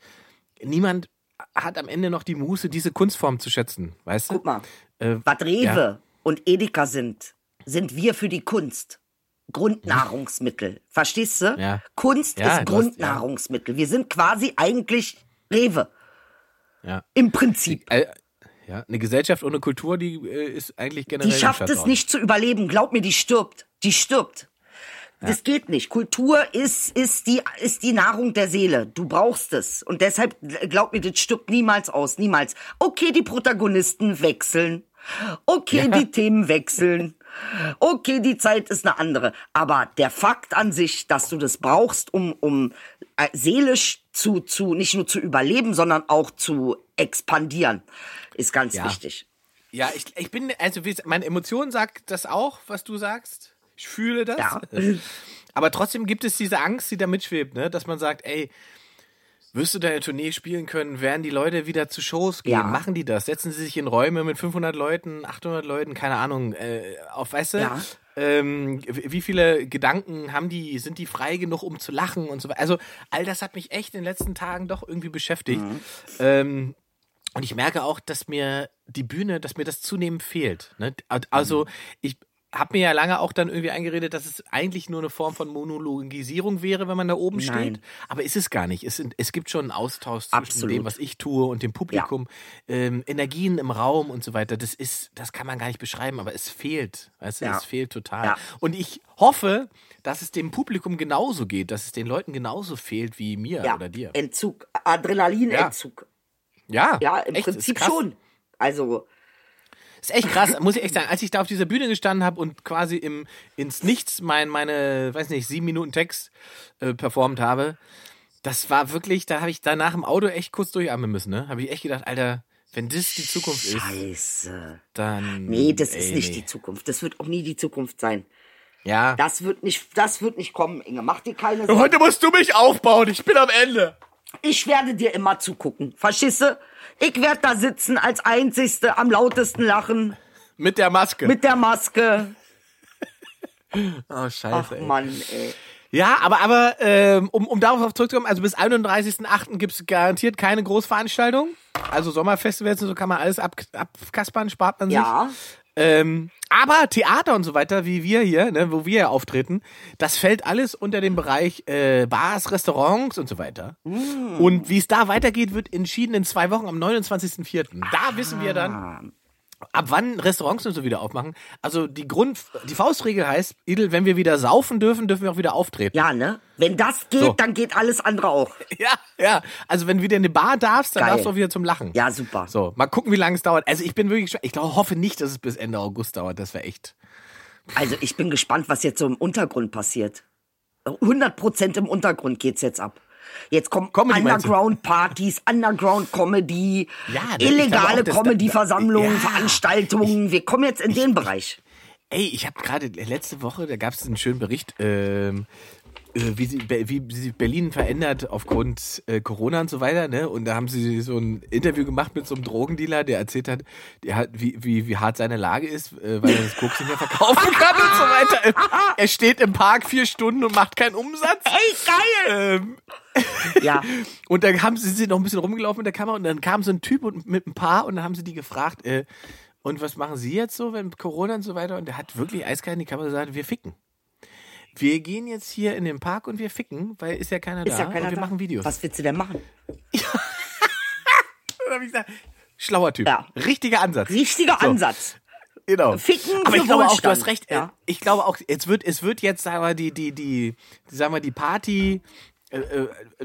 niemand hat am Ende noch die Muße, diese Kunstform zu schätzen, weißt du? Guck mal. Äh, Was Rewe ja. und Edeka sind, sind wir für die Kunst. Grundnahrungsmittel. Verstehst du? Ja. Kunst Ja, ist Grundnahrungsmittel. Wir sind quasi eigentlich Rewe. Ja. Im Prinzip. Äh, ja, eine Gesellschaft ohne Kultur, die äh, ist eigentlich generell. Die schafft es nicht zu überleben. Glaub mir, die stirbt. Die stirbt. Das geht nicht. Kultur ist, ist, die, ist die Nahrung der Seele. Du brauchst es. Und deshalb, glaub mir, das stirbt niemals aus. Niemals. Okay, die Protagonisten wechseln. Okay, die Themen wechseln. Okay, die Zeit ist eine andere. Aber der Fakt an sich, dass du das brauchst, um, um äh, seelisch zu, zu, nicht nur zu überleben, sondern auch zu expandieren, ist ganz Ja. wichtig. Ja, ich, ich bin, also wie, meine Emotion sagt das auch, was du sagst. Ich fühle das. Ja. Aber trotzdem gibt es diese Angst, die da mitschwebt, ne? dass man sagt, ey, wirst du deine Tournee spielen können, werden die Leute wieder zu Shows gehen, Ja. machen die das, setzen sie sich in Räume mit 500 Leuten, 800 Leuten, keine Ahnung, äh, auf, weißt du, Ja. ähm, wie viele Gedanken haben die, sind die frei genug, um zu lachen und so weiter. Also all das hat mich echt in den letzten Tagen doch irgendwie beschäftigt. Mhm. Ähm, und ich merke auch, dass mir die Bühne, dass mir das zunehmend fehlt. Ne? Also Mhm. ich habe mir ja lange auch dann irgendwie eingeredet, dass es eigentlich nur eine Form von Monologisierung wäre, wenn man da oben Nein. steht. Aber ist es gar nicht. Es, es gibt schon einen Austausch zwischen Absolut. dem, was ich tue und dem Publikum. Ähm, Energien im Raum und so weiter. Das ist, das kann man gar nicht beschreiben, aber es fehlt. Weißt du, Ja. es fehlt total. Ja. Und ich hoffe, dass es dem Publikum genauso geht, dass es den Leuten genauso fehlt wie mir Ja, oder dir. Entzug, Adrenalinentzug. Ja, Ja, im echt, Prinzip schon. Also, Ist echt krass, muss ich echt sagen. Als ich da auf dieser Bühne gestanden habe und quasi im ins Nichts mein, meine, weiß nicht, sieben Minuten Text äh, performt habe, das war wirklich, da habe ich danach im Auto echt kurz durchatmen müssen, ne? Habe ich echt gedacht, Alter, wenn das die Zukunft ist, Scheiße. dann. Nee, das ist ey, nicht nee. die Zukunft. Das wird auch nie die Zukunft sein. Ja. Das wird nicht, das wird nicht kommen, Inge. Mach dir keine Sorgen. Heute musst du mich aufbauen, ich bin am Ende. Ich werde dir immer zugucken. Du? Ich werde da sitzen als Einzigste, am lautesten lachen, Mit der Maske. mit der Maske. oh, scheiße. Ach ey. Mann, ey. Ja, aber, aber ähm, um, um darauf zurückzukommen, also bis 31.08. gibt's garantiert keine Großveranstaltung. Also Sommerfestivals und so kann man alles ab, abkaspern, spart man sich. Ja. Ähm, aber Theater und so weiter, wie wir hier, ne, wo wir hier auftreten, das fällt alles unter den Bereich äh, Bars, Restaurants und so weiter. Mm. Und wie es da weitergeht, wird entschieden in zwei Wochen am 29.04. Da wissen wir Ah. dann, ab wann Restaurants und so wieder aufmachen. Also die Grund, die Faustregel heißt, Idel, wenn wir wieder saufen dürfen, dürfen wir auch wieder auftreten. Ja, ne? Wenn das geht, So. dann geht alles andere auch. Ja, ja. Also wenn du wieder in eine Bar darfst, dann Geil. darfst du auch wieder zum Lachen. Ja, super. So, mal gucken, wie lange es dauert. Also ich bin wirklich, ich glaube, hoffe nicht, dass es bis Ende August dauert. Das wäre echt. Also ich bin gespannt, was jetzt so im Untergrund passiert. 100 Prozent im Untergrund geht's jetzt ab. Jetzt kommen Comedy? Underground-Partys, Underground-Comedy, Ja, illegale Comedy-Versammlungen, Ja. Veranstaltungen. Wir kommen jetzt in den Bereich. Ey, ich habe gerade letzte Woche, da gab es einen schönen Bericht, ähm, äh, wie, sie, wie sich Berlin verändert aufgrund äh, Corona und so weiter, ne? Und da haben sie so ein Interview gemacht mit so einem Drogendealer, der erzählt hat, der hat wie, wie, wie hart seine Lage ist, äh, weil er das Koks nicht mehr verkaufen kann und so weiter. Er steht im Park vier Stunden und macht keinen Umsatz. Ey, geil! Ähm, Ja, Und dann haben sie, sie sind noch ein bisschen rumgelaufen mit der Kamera und dann kam so ein Typ und, mit ein Paar und dann haben sie die gefragt, äh, und was machen sie jetzt so, wenn Corona und so weiter? Und der hat wirklich eiskalt in die Kamera gesagt, wir ficken. Wir gehen jetzt hier in den Park und wir ficken, weil ist ja keiner ist da ja keiner und wir da. machen Videos. Was willst du denn machen? Dann hab ich gesagt, schlauer Typ. Ja. Richtiger Ansatz. Richtiger So. Ansatz. Genau. Ficken Aber ich glaube auch, du Wohlstand. hast recht. Ja. äh, Ich glaube auch, es wird, es wird jetzt, sagen wir, die, die, die, sagen wir, die Party,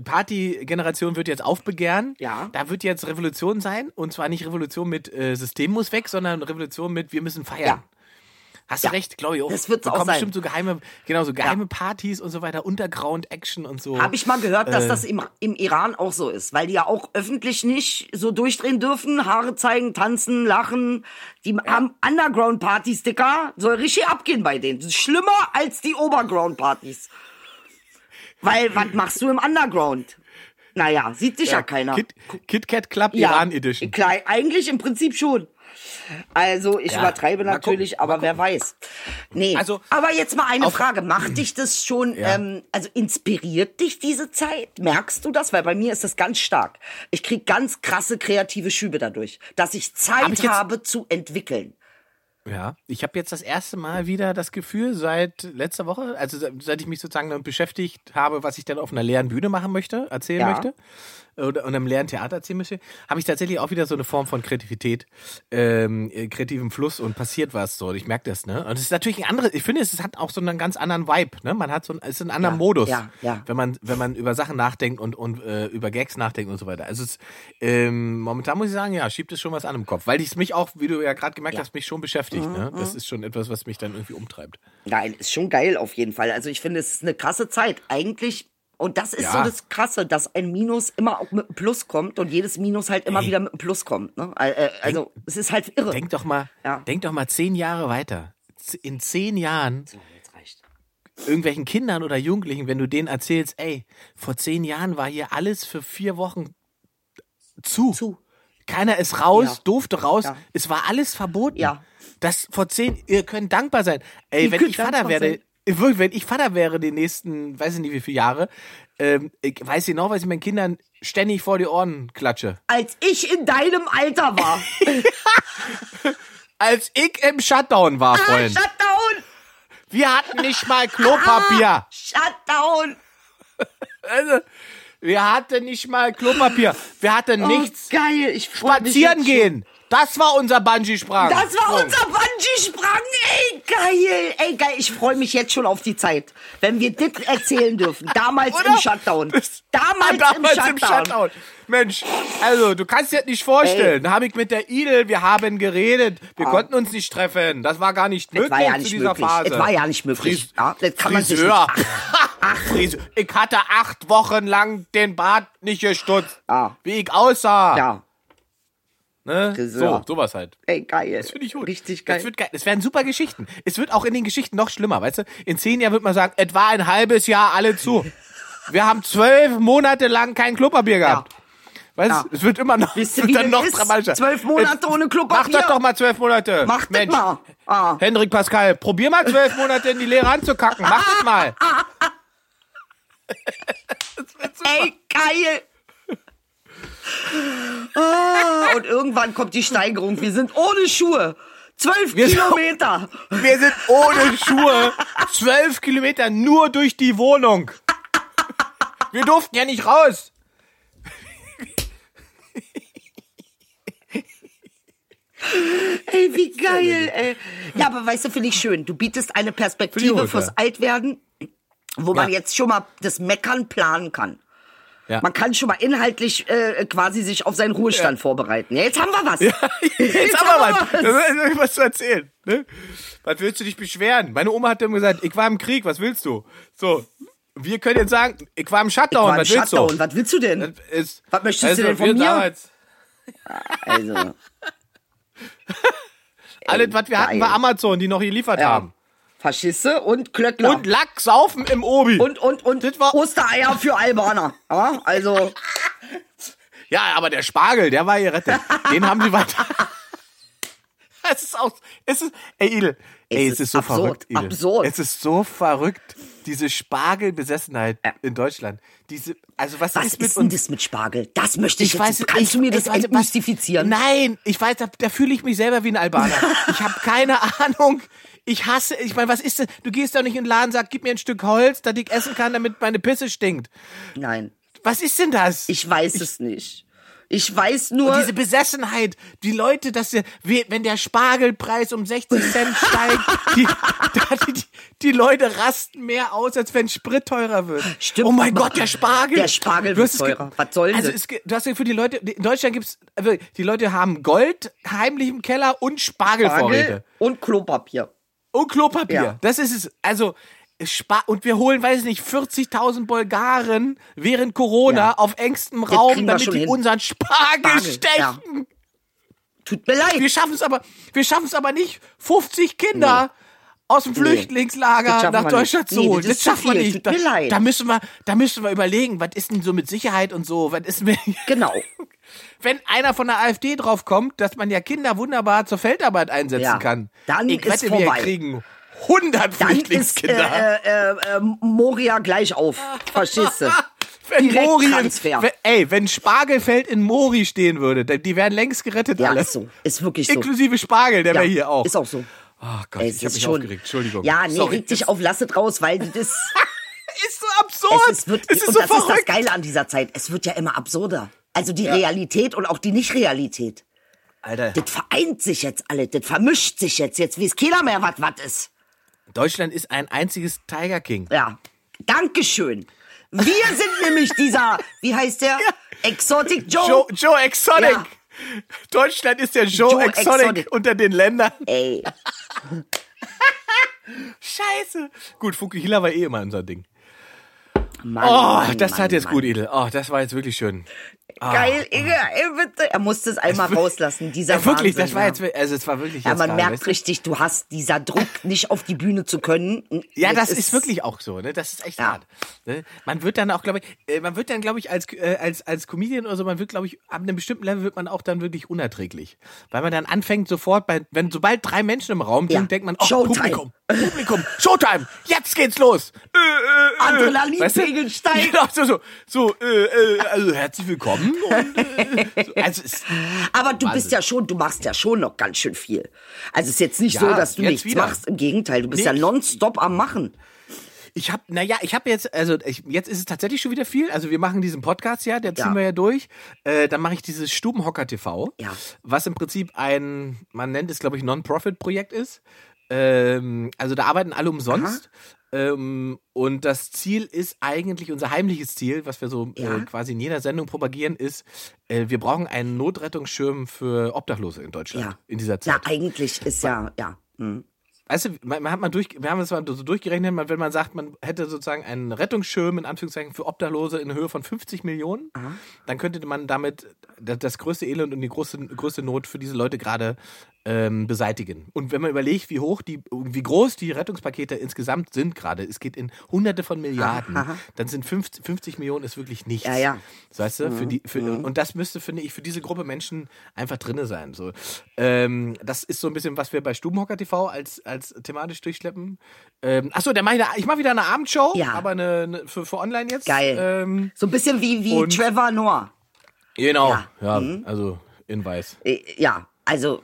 Party-Generation wird jetzt aufbegehren. Ja. Da wird jetzt Revolution sein. Und zwar nicht Revolution mit äh, System muss weg, sondern Revolution mit wir müssen feiern. Ja. Hast du recht, glaube ich auch. Das wird's Da auch kommen sein. bestimmt so geheime, genau, so geheime Partys und so weiter, Underground-Action und so. Habe ich mal gehört, dass Äh. das im, im Iran auch so ist, weil die ja auch öffentlich nicht so durchdrehen dürfen, Haare zeigen, tanzen, lachen. Die haben Underground-Partys, Dicker. Soll richtig abgehen bei denen. Schlimmer als die Oberground-Partys. Weil, was machst du im Underground? Naja, sieht dich ja, keiner. Kit, Kit Kat Club ja, Iran Edition. Klar, eigentlich im Prinzip schon. Also, ich Ja, übertreibe natürlich, gucken, aber wer weiß. Nee, Also, aber jetzt mal eine Frage. Macht dich das schon, Ja. ähm, also inspiriert dich diese Zeit? Merkst du das? Weil bei mir ist das ganz stark. Ich krieg ganz krasse kreative Schübe dadurch, dass ich Zeit Hab ich habe zu entwickeln. Ja, ich habe jetzt das erste Mal wieder das Gefühl seit letzter Woche, also se- seit ich mich sozusagen damit beschäftigt habe, was ich dann auf einer leeren Bühne machen möchte, erzählen Ja. möchte oder und einem leeren Theater möchte, habe ich tatsächlich auch wieder so eine Form von Kreativität, ähm, äh, kreativem Fluss und passiert was so. Ich merke das, ne? Und es ist natürlich ein anderes. Ich finde, es hat auch so einen ganz anderen Vibe, ne? Man hat so, ein, es ist ein anderer Ja, Modus, ja, ja. wenn man wenn man über Sachen nachdenkt und und äh, über Gags nachdenkt und so weiter. Also es, ähm, momentan muss ich sagen, ja, schiebt es schon was an im Kopf, weil es mich auch, wie du ja gerade gemerkt hast, mich schon beschäftigt. Ne? Mhm, Das ist schon etwas, was mich dann irgendwie umtreibt. Nein, ist schon geil auf jeden Fall. Also ich finde, es ist eine krasse Zeit. Eigentlich, und das ist Ja. so das Krasse, dass ein Minus immer auch mit einem Plus kommt und jedes Minus halt immer Ey. wieder mit einem Plus kommt. Ne? Äh, Also es ist halt irre. Denk doch mal, Ja. denk doch mal zehn Jahre weiter. In zehn Jahren So, jetzt reicht. irgendwelchen Kindern oder Jugendlichen, wenn du denen erzählst, ey, vor zehn Jahren war hier alles für vier Wochen zu. Zu. Keiner ist raus, Ja. durfte raus. Ja. Es war alles verboten. Ja. Das vor zehn, ihr könnt dankbar sein. Ey, Ihr wenn ich Vater werde, sein. Wirklich, wenn ich Vater wäre die nächsten, weiß ich nicht wie viele Jahre, ähm, ich weiß genau, was ich meinen Kindern ständig vor die Ohren klatsche. Als ich in deinem Alter war. Als ich im Shutdown war, Freund. Shutdown! Wir hatten nicht mal Klopapier. Shutdown! Also, wir hatten nicht mal Klopapier. Wir hatten nichts. Oh, geil, ich Spazieren gehen. Das war unser Bungee-Sprang. Das war unser Bungee-Sprang. Ey, geil. Ey, geil. Ich freue mich jetzt schon auf die Zeit, wenn wir das erzählen dürfen. Damals Oder? im Shutdown. Das- Damals, Damals im Shutdown. Mensch, also du kannst dir das nicht vorstellen. Da habe ich mit der Idel, wir haben geredet. Wir konnten uns nicht treffen. Das war gar nicht möglich war ja zu nicht dieser möglich. Phase. Es war ja nicht möglich. Fris Ja, das kann man sich Friseur. Friseur. Ich hatte acht Wochen lang den Bart nicht gestutzt. Ah. Wie ich aussah. Ja. Ne? Friseur. So, sowas halt. Ey, geil. Das finde ich gut. Richtig geil. Das wird geil. Das werden super Geschichten. Es wird auch in den Geschichten noch schlimmer, weißt du? In zehn Jahren wird man sagen, es war ein halbes Jahr alle zu. Wir haben zwölf Monate lang kein Klopapier gehabt. Weißt du, Ja. es wird immer noch, Wisst ihr, wird dann das noch ist? dramatischer. Zwölf Monate ohne Klopapier. Mach das doch mal zwölf Monate. Mach das Mensch. mal. Ah. Hendrik Pascal, probier mal zwölf Monate in die Leere anzukacken. Mach das mal. Ey, geil. Ah, und irgendwann kommt die Steigerung. Wir sind ohne Schuhe. Zwölf Wir sind- Kilometer. Wir sind ohne Schuhe zwölf Kilometer nur durch die Wohnung. Wir durften ja nicht raus. Ey, wie geil, ey. Ja, aber weißt du, finde ich schön. Du bietest eine Perspektive fürs. Altwerden, wo man Ja. jetzt schon mal das Meckern planen kann. Ja. Man kann schon mal inhaltlich äh, quasi sich auf seinen Ruhestand vorbereiten. Ja, jetzt haben wir was. Jetzt haben wir was. Das ist was zu erzählen. Ne? Was willst du dich beschweren? Meine Oma hat immer gesagt, ich war im Krieg, was willst du? So, wir können jetzt sagen, ich war im Shutdown, War im was willst Shutdown. du? Was willst du denn? Ist, Was möchtest also du denn von mir? Damals, Also, alles, was wir hatten, war Amazon, die noch geliefert ja. haben. Faschiste und Klöckler. Und Lack saufen im Obi. und, und, und Das war- Ostereier für Albaner. Ja, also, Ja, aber der Spargel, der war gerettet. Den haben sie weiter. Es ist auch, es ist, ey, Idel, ey, Es es ist ist so absurd, verrückt, Idel. absurd. Es ist so verrückt, diese Spargelbesessenheit in Deutschland. Diese, also was, was ist mit ist denn das mit Spargel? Das möchte ich, Ich jetzt. weiß, Kannst ich, du mir das also entmystifizieren? Nein, ich weiß, da, da fühle ich mich selber wie ein Albaner. Ich habe keine Ahnung. Ich hasse, ich meine, was ist denn? Du gehst doch nicht in den Laden, sag, gib mir ein Stück Holz, das ich essen kann, damit meine Pisse stinkt. Nein, Was ist denn das? ich weiß es nicht. Ich weiß nur, Und diese Besessenheit, die Leute, dass we- wenn der Spargelpreis um 60 Cent steigt, die, die, die Leute rasten mehr aus, als wenn Sprit teurer wird. Stimmt. Oh mein Gott, der Spargel. Der Spargel wird teurer. Was soll denn Also das? ge- du hast ja für die Leute, in Deutschland gibt's, also die Leute haben Gold heimlich im Keller und Spargelvorräte. Spargel und Klopapier. Und Klopapier. Ja. Das ist es. Also, Spar und wir holen, weiß ich nicht, 40.000 Bulgaren während Corona Ja. auf engstem Raum, damit die hin. unseren Spargel, Spargel, stechen. ja. Tut mir leid. Wir schaffen es aber, wir schaffen es aber nicht, 50 Kinder aus dem Flüchtlingslager nach wir Deutschland nicht. zu Nee, das wir viel. nicht. Da, da müssen wir, da müssen wir überlegen, was ist denn so mit Sicherheit und so, was ist mir, Genau. wenn einer von der AfD drauf kommt, dass man ja Kinder wunderbar zur Feldarbeit einsetzen Ja. kann. Dann ich ist wette, wir vorbei. kriegen 100 Dann ist äh, Flüchtlingskinder. äh, äh, Moria gleich auf. Verstehst du? wenn Mori, in, Direkttransfer. wenn, ey, wenn Spargelfeld in Mori stehen würde, die wären längst gerettet Ja, alle. ist so. Ist wirklich so. Inklusive Spargel, der ja, wäre hier auch. Ist auch so. Oh Gott, Ey, ich es habe mich schon. aufgeregt. Entschuldigung. Ja, nee, Sorry. reg dich auf, lass es raus, weil das ist so absurd. es ist, wird, es ist und so das verrückt. ist das Geile an dieser Zeit. Es wird ja immer absurder. Also die Realität und auch die Nicht-Realität. Alter, Das vereint sich jetzt alle, das vermischt sich jetzt. Jetzt weiß keiner mehr, was was ist. Deutschland ist ein einziges Tiger King. Ja. Dankeschön. Wir sind nämlich dieser, wie heißt der? Exotic Joe. Joe, Joe Exotic. Ja. Deutschland ist der Joe, Joe Exotic, Exotic. unter den Ländern. Ey, Scheiße. Gut, Fukuhila war eh immer unser Ding. Mann, Oh, Mann, das Mann, tat jetzt Mann. gut, Edel. Oh, das war jetzt wirklich schön. Geil, Inge, ey, bitte. Er musste es einmal rauslassen, dieser Ja, wirklich, Wahnsinn, das war jetzt, also es war wirklich Ja, man geil, merkt weißt du? richtig, du hast dieser Druck, nicht auf die Bühne zu können. Ja, das Jetzt ist, wirklich auch so, ne? Das ist echt Ja. hart. Ne? Man wird dann auch, glaube ich, äh, man wird dann, glaube ich, als, äh, als, als Comedian oder so, man wird, glaube ich, ab einem bestimmten Level wird man auch dann wirklich unerträglich. Weil man dann anfängt sofort, bei, wenn sobald drei Menschen im Raum sind, Ja. denkt man, oh, Showtime. Publikum, Publikum, Showtime, jetzt geht's los. Äh, äh, äh. Adrenalinpegel steigt. Genau, so, so, so äh, also herzlich willkommen. Und, äh, so, also Aber du Wahnsinn. bist ja schon, du machst ja schon noch ganz schön viel. Also es ist jetzt nicht Ja, so, dass du nichts wieder. machst. Im Gegenteil, du bist Nee, ja nonstop am Machen. Ich habe, naja, ich habe jetzt, also ich, jetzt ist es tatsächlich schon wieder viel. Also wir machen diesen Podcast ja, der ziehen Ja. wir ja durch. Äh, dann mache ich dieses Stubenhocker TV, Ja. was im Prinzip ein, man nennt es glaube ich Non-Profit-Projekt ist. Ähm, also da arbeiten alle umsonst. Ähm, und das Ziel ist eigentlich, unser heimliches Ziel, was wir so Ja. äh, quasi in jeder Sendung propagieren, ist, äh, wir brauchen einen Notrettungsschirm für Obdachlose in Deutschland Ja. in dieser Ja, Zeit. eigentlich ist ja, ja. Hm. Weißt du, man, man hat mal durch, wir haben das mal so durchgerechnet, man- wenn man sagt, man hätte sozusagen einen Rettungsschirm in Anführungszeichen für Obdachlose in Höhe von 50 Millionen, dann könnte man damit das, das größte Elend und die große, größte Not für diese Leute gerade ähm, beseitigen. Und wenn man überlegt, wie hoch die, wie groß die Rettungspakete insgesamt sind gerade, es geht in Hunderte von Milliarden, dann sind 50, 50 Millionen ist wirklich nichts. Ja, ja. Weißt du, für die, für, und das müsste, finde ich, für diese Gruppe Menschen einfach drinne sein. So, ähm, das ist so ein bisschen, was wir bei Stubenhocker TV als, als thematisch durchschleppen. Ähm, achso, der mach ich, mache wieder eine Abendshow, Ja. aber eine, eine für, für online jetzt. Geil. Ähm, So ein bisschen wie, wie Trevor Noah. genau, Ja. ja, Mhm. also in weiß. Äh, Ja, also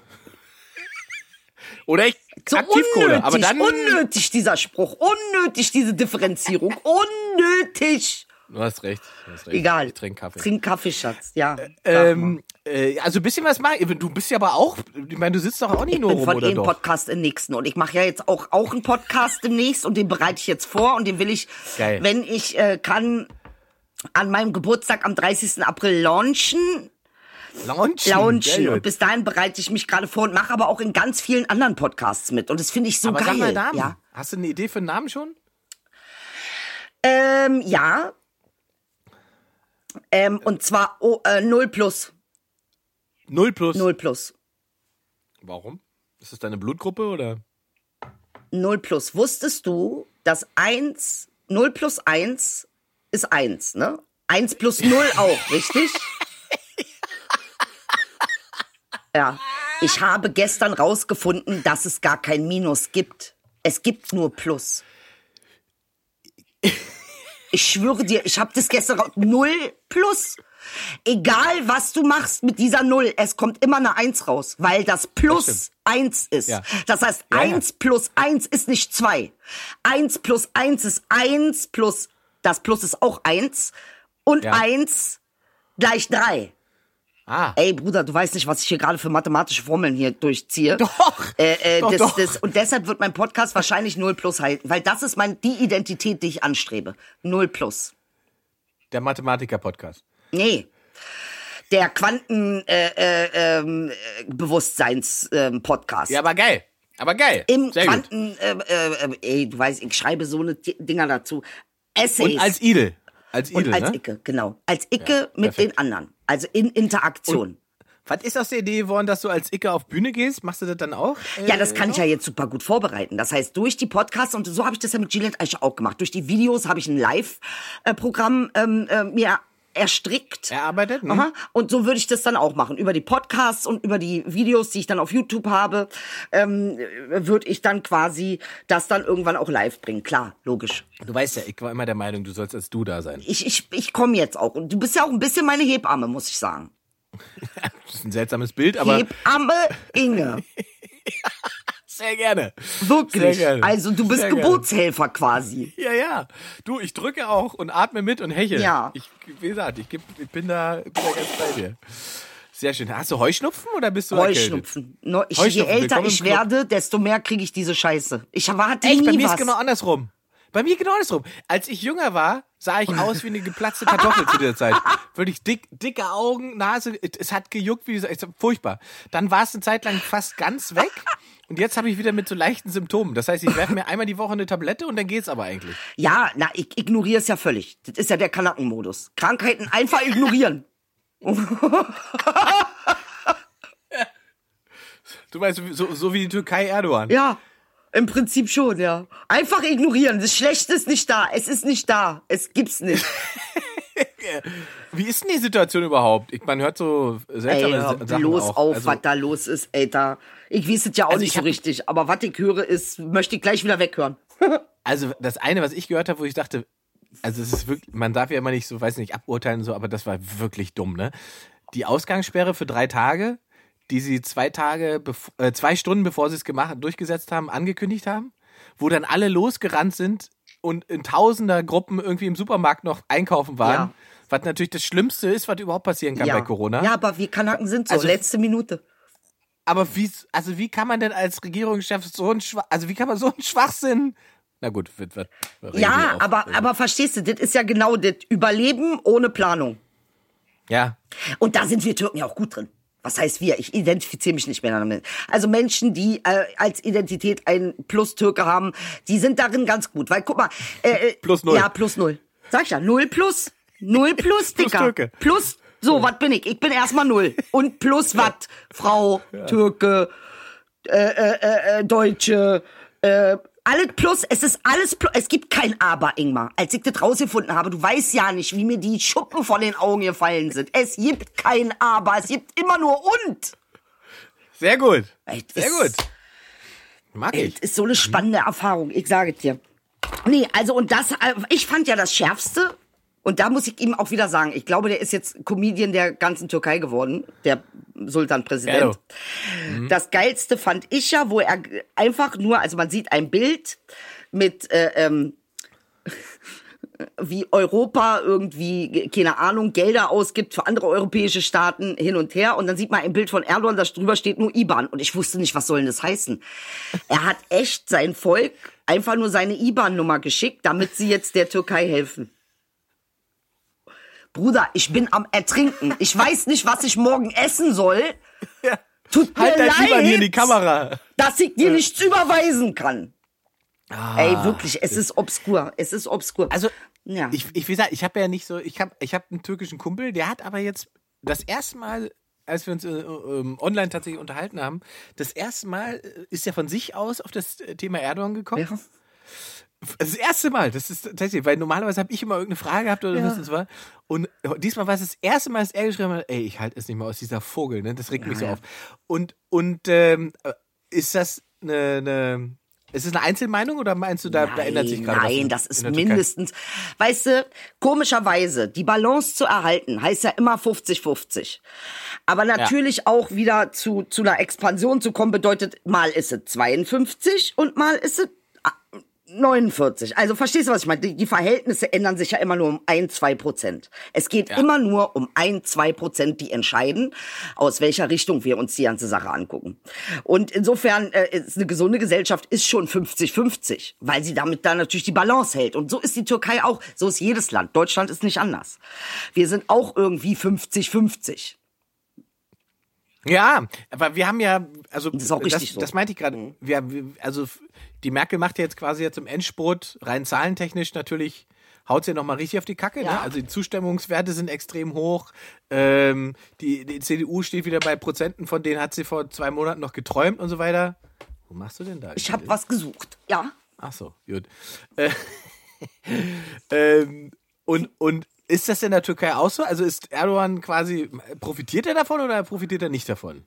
Oder ich so Aktivkohle, unnötig, aber dann. unnötig dieser Spruch, unnötig diese Differenzierung, unnötig. Du hast recht. Du hast recht. Egal. Ich trinke Kaffee. Trink Kaffee, Schatz, ja. mal. ähm, äh, also ein bisschen was mach ich. Du bist ja aber auch, ich meine, du sitzt doch auch nicht ich nur bin rum, von oder einem doch? Podcast im nächsten und ich mache ja jetzt auch, auch einen Podcast demnächst und den bereite ich jetzt vor und den will ich, Geil. wenn ich äh, kann, an meinem Geburtstag am 30. April launchen. Launchen. launchen. Und bis dahin bereite ich mich gerade vor und mache aber auch in ganz vielen anderen Podcasts mit. Und das finde ich so aber geil. sag mal Namen. Ja. Hast du eine Idee für einen Namen schon? Ähm, ja. Ähm, und zwar oh, äh, 0 plus. Null plus. 0 plus. Warum? Ist das deine Blutgruppe oder? 0 plus. Wusstest du, dass 1, 0 plus 1 ist 1, ne? 1 plus 0 auch, richtig? Ja. Ich habe gestern rausgefunden, dass es gar kein Minus gibt. Es gibt nur Plus. Ich schwöre dir, ich habe das gestern raus. Null plus. Egal, was du machst mit dieser Null, es kommt immer eine Eins raus, weil das Plus stimmt. eins ist. Ja. Das heißt, Ja, ja. eins plus eins ist nicht zwei. Eins plus eins ist eins plus, das Plus ist auch eins. Und Ja. eins gleich drei. Ah. Ey, Bruder, du weißt nicht, was ich hier gerade für mathematische Formeln hier durchziehe. Doch. Äh, äh, Doch, das, doch. Das, und deshalb wird mein Podcast wahrscheinlich null plus halten, weil das ist mein, die Identität, die ich anstrebe. Null plus. Der Mathematiker-Podcast. Nee. Der Quanten äh, äh, äh. Ja, aber geil. Aber geil. Im Sehr. Quanten äh, äh, äh, ey, du weißt, ich schreibe so eine Di- Dinger dazu. Essays. Und als Idel. Als und Idel, als ne? Icke, genau. Als Icke mit perfekt. den anderen. Also in Interaktion. Was ist aus der Idee geworden, dass du als Icke auf Bühne gehst? Machst du das dann auch? Äh, Ja, das kann ich ja jetzt super gut vorbereiten. Das heißt, durch die Podcasts, und so habe ich das ja mit Gillette eigentlich auch gemacht, durch die Videos habe ich ein Live-Programm ähm, äh, mir erstrickt. Erarbeitet, ne? Aha. Und so würde ich das dann auch machen. Über die Podcasts und über die Videos, die ich dann auf YouTube habe, ähm, würde ich dann quasi das dann irgendwann auch live bringen. Klar, logisch. Du weißt ja, ich war immer der Meinung, du sollst als du da sein. Ich, ich, ich komme jetzt auch. Und du bist ja auch ein bisschen meine Hebamme, muss ich sagen. Das ist ein seltsames Bild, aber Hebamme Inge. sehr gerne. Wirklich. Sehr gerne. Also du bist Sehr gerne. Geburtshelfer quasi. Ja, ja. Du, ich drücke auch und atme mit und hechle. Ja. Ich, wie gesagt, ich, ich bin, da, bin da ganz bei dir. Sehr schön. Hast du Heuschnupfen oder bist du? Heuschnupfen. No, ich, je Heuschnupfen, älter willkommen im ich werde, desto mehr kriege ich diese Scheiße. Ich hatte Echt, bei nie mir was. ist genau andersrum. Bei mir genau andersrum. Als ich jünger war, sah ich aus wie eine geplatzte Kartoffel zu der Zeit. Wirklich dick, dicke Augen, Nase, es hat gejuckt, wie gesagt, furchtbar. Dann war es eine Zeit lang fast ganz weg. Und jetzt habe ich wieder mit so leichten Symptomen. Das heißt, ich werfe mir einmal die Woche eine Tablette und dann geht's aber eigentlich. Ja, na, ich ignoriere es ja völlig. Das ist ja der Kanackenmodus. Krankheiten einfach ignorieren. Du weißt, so, so wie die Türkei Erdogan. Ja, im Prinzip schon, ja. Einfach ignorieren. Das Schlechte ist nicht da. Es ist nicht da. Es gibt's nicht. Wie ist denn die Situation überhaupt? Ich, man hört so Ey, seltsame hör Sachen bloß auch. auf, Also- was da los ist, ey, da. Ich weiß es ja auch Also nicht ich so richtig, aber was ich höre, ist, möchte ich gleich wieder weghören. Also das eine, was ich gehört habe, wo ich dachte, also es ist wirklich, man darf ja immer nicht so, weiß nicht, aburteilen so, aber das war wirklich dumm, ne? Die Ausgangssperre für drei Tage, die sie zwei Tage, äh, zwei Stunden bevor sie es gemacht, durchgesetzt haben, angekündigt haben, wo dann alle losgerannt sind und in tausender Gruppen irgendwie im Supermarkt noch einkaufen waren. Ja. Was natürlich das Schlimmste ist, was überhaupt passieren kann ja. bei Corona. Ja, aber wir Kanaken sind so. Also- letzte Minute. Aber wie, also wie kann man denn als Regierungschef so ein Schwach, also wie kann man so einen Schwachsinn? Na gut, wird, wird, Ja, auch. aber, aber verstehst du, das ist ja genau das. Überleben ohne Planung. Ja, Und da sind wir Türken ja auch gut drin. Was heißt wir? Ich identifiziere mich nicht mehr damit. Also Menschen, die äh, als Identität ein Plus-Türke haben, die sind darin ganz gut. Weil guck mal, äh, äh, Plus null. Ja, plus null. Sag ich ja, null plus. Null plus, Plus Dicker. Türke. Plus, so, was bin ich? Ich bin erstmal null. Und plus was? Frau, Türke, äh, äh, äh, äh, Deutsche, äh, alles plus, es ist alles plus, es gibt kein Aber, Ingmar. Als ich das rausgefunden habe, du weißt ja nicht, wie mir die Schuppen von den Augen gefallen sind. Es gibt kein Aber, es gibt immer nur und. sehr gut. Ey, Sehr gut. Mag Ey, ich. das ist so eine spannende Erfahrung, ich sage es dir. Nee, also und das, äh, ich fand ja das Schärfste, und da muss ich ihm auch wieder sagen, ich glaube, der ist jetzt Comedian der ganzen Türkei geworden, der Sultan-Präsident. Das Geilste fand ich ja, wo er einfach nur, also man sieht ein Bild mit, äh, ähm, wie Europa irgendwie, keine Ahnung, Gelder ausgibt für andere europäische Staaten hin und her. Und dann sieht man ein Bild von Erdogan, da drüber steht nur IBAN. Und ich wusste nicht, was soll denn das heißen? Er hat echt sein Volk einfach nur seine IBAN-Nummer geschickt, damit sie jetzt der Türkei helfen. Bruder, ich bin am Ertrinken. Ich weiß nicht, was ich morgen essen soll. Tut mir Halt leid, Fieber hier in die Kamera. dass ich dir nichts überweisen kann. Ah, Ey, wirklich, es ist obskur. Es ist obskur. Also, ja. ich, ich, wie gesagt, ich habe ja nicht so, ich habe ich hab einen türkischen Kumpel, der hat aber jetzt das erste Mal, als wir uns äh, ähm, online tatsächlich unterhalten haben, das erste Mal äh, ist er von sich aus auf das äh, Thema Erdogan gekommen. Ja. Das erste Mal, das ist tatsächlich, weil normalerweise habe ich immer irgendeine Frage gehabt oder was es war. Und diesmal war es das erste Mal, dass er geschrieben hat, ey, ich halte es nicht mehr aus, dieser Vogel, ne? Das regt mich so ja. auf. Und, und ähm, äh, ist das eine, eine ist es eine Einzelmeinung oder meinst du, da, da ändert sich gerade was? Nein, in- das ist mindestens, weißt du, komischerweise, die Balance zu erhalten, heißt ja immer 50-50. Aber natürlich auch wieder zu, zu einer Expansion zu kommen, bedeutet, mal ist es 52 und mal ist es 49. Also verstehst du, was ich meine? Die, die Verhältnisse ändern sich ja immer nur um ein, zwei Prozent. Es geht immer nur um ein, zwei Prozent, die entscheiden, aus welcher Richtung wir uns die ganze Sache angucken. Und insofern äh, ist eine gesunde Gesellschaft ist schon 50-50, weil sie damit dann natürlich die Balance hält. Und so ist die Türkei auch, so ist jedes Land. Deutschland ist nicht anders. Wir sind auch irgendwie 50-50. Ja, aber wir haben ja, also Das ist auch richtig das, so. das meinte ich gerade. Wir, wir, also die Merkel macht ja jetzt quasi jetzt im Endspurt rein zahlentechnisch natürlich haut sie noch mal richtig auf die Kacke. Ne? Ja. Also die Zustimmungswerte sind extrem hoch. Ähm, die, die CDU steht wieder bei Prozenten, von denen hat sie vor zwei Monaten noch geträumt und so weiter. Wo machst du denn da? Ich habe was gesucht. Ja. Ach so, gut. Äh, ähm, und, und ist das in der Türkei auch so? Also ist Erdogan quasi, profitiert er davon oder profitiert er nicht davon?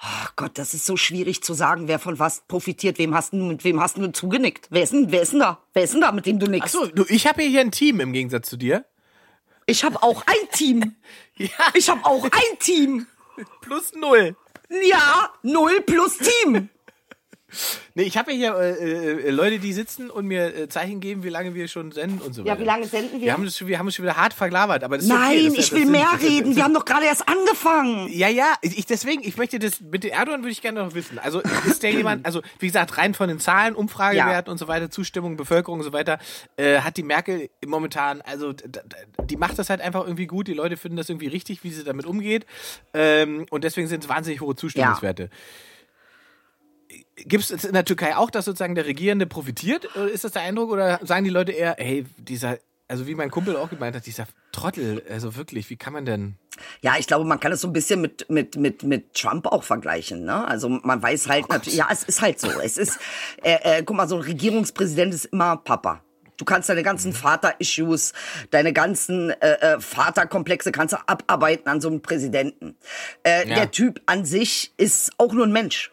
Ach Gott, das ist so schwierig zu sagen, wer von was profitiert. Wem hast du, mit wem hast du zugenickt? Wer ist denn, wer ist denn da? Wer ist denn da, mit dem du nickst? so, du, ich habe hier ein Team im Gegensatz zu dir. Ich habe auch ein Team. Ja, Ich habe auch ein Team. plus null. Ja, null plus Team. Nee, ich habe hier äh, äh, Leute, die sitzen und mir äh, Zeichen geben, wie lange wir schon senden und so weiter. Ja, wie lange senden wir? Wir haben das schon, wir haben es schon wieder hart verglabert, aber das ist okay. Nein, Das ist- ich das will sind- mehr das reden. Wir haben doch gerade erst angefangen. Ja, ja, ich deswegen, ich möchte das mit den Erdogan würde ich gerne noch wissen. Also ist der jemand, also wie gesagt, rein von den Zahlen, Umfragewerten und so weiter, Zustimmung, Bevölkerung und so weiter, äh, hat die Merkel momentan, also die macht das halt einfach irgendwie gut. Die Leute finden das irgendwie richtig, wie sie damit umgeht. Ähm, und deswegen sind es wahnsinnig hohe Zustimmungswerte. Gibt es in der Türkei auch, dass sozusagen der Regierende profitiert? Oder Ist das der Eindruck? Oder sagen die Leute eher, hey, dieser, also wie mein Kumpel auch gemeint hat, dieser Trottel, also wirklich, wie kann man denn? Ja, ich glaube, man kann es so ein bisschen mit, mit, mit, mit Trump auch vergleichen. Ne? Also man weiß Oh halt natürlich, ja, es ist halt so. Es ist, äh, äh, guck mal, so ein Regierungspräsident ist immer Papa. Du kannst deine Mhm. ganzen Vater-Issues, deine ganzen äh, äh, Vaterkomplexe kannst du abarbeiten an so einem Präsidenten. Äh, Ja. Der Typ an sich ist auch nur ein Mensch.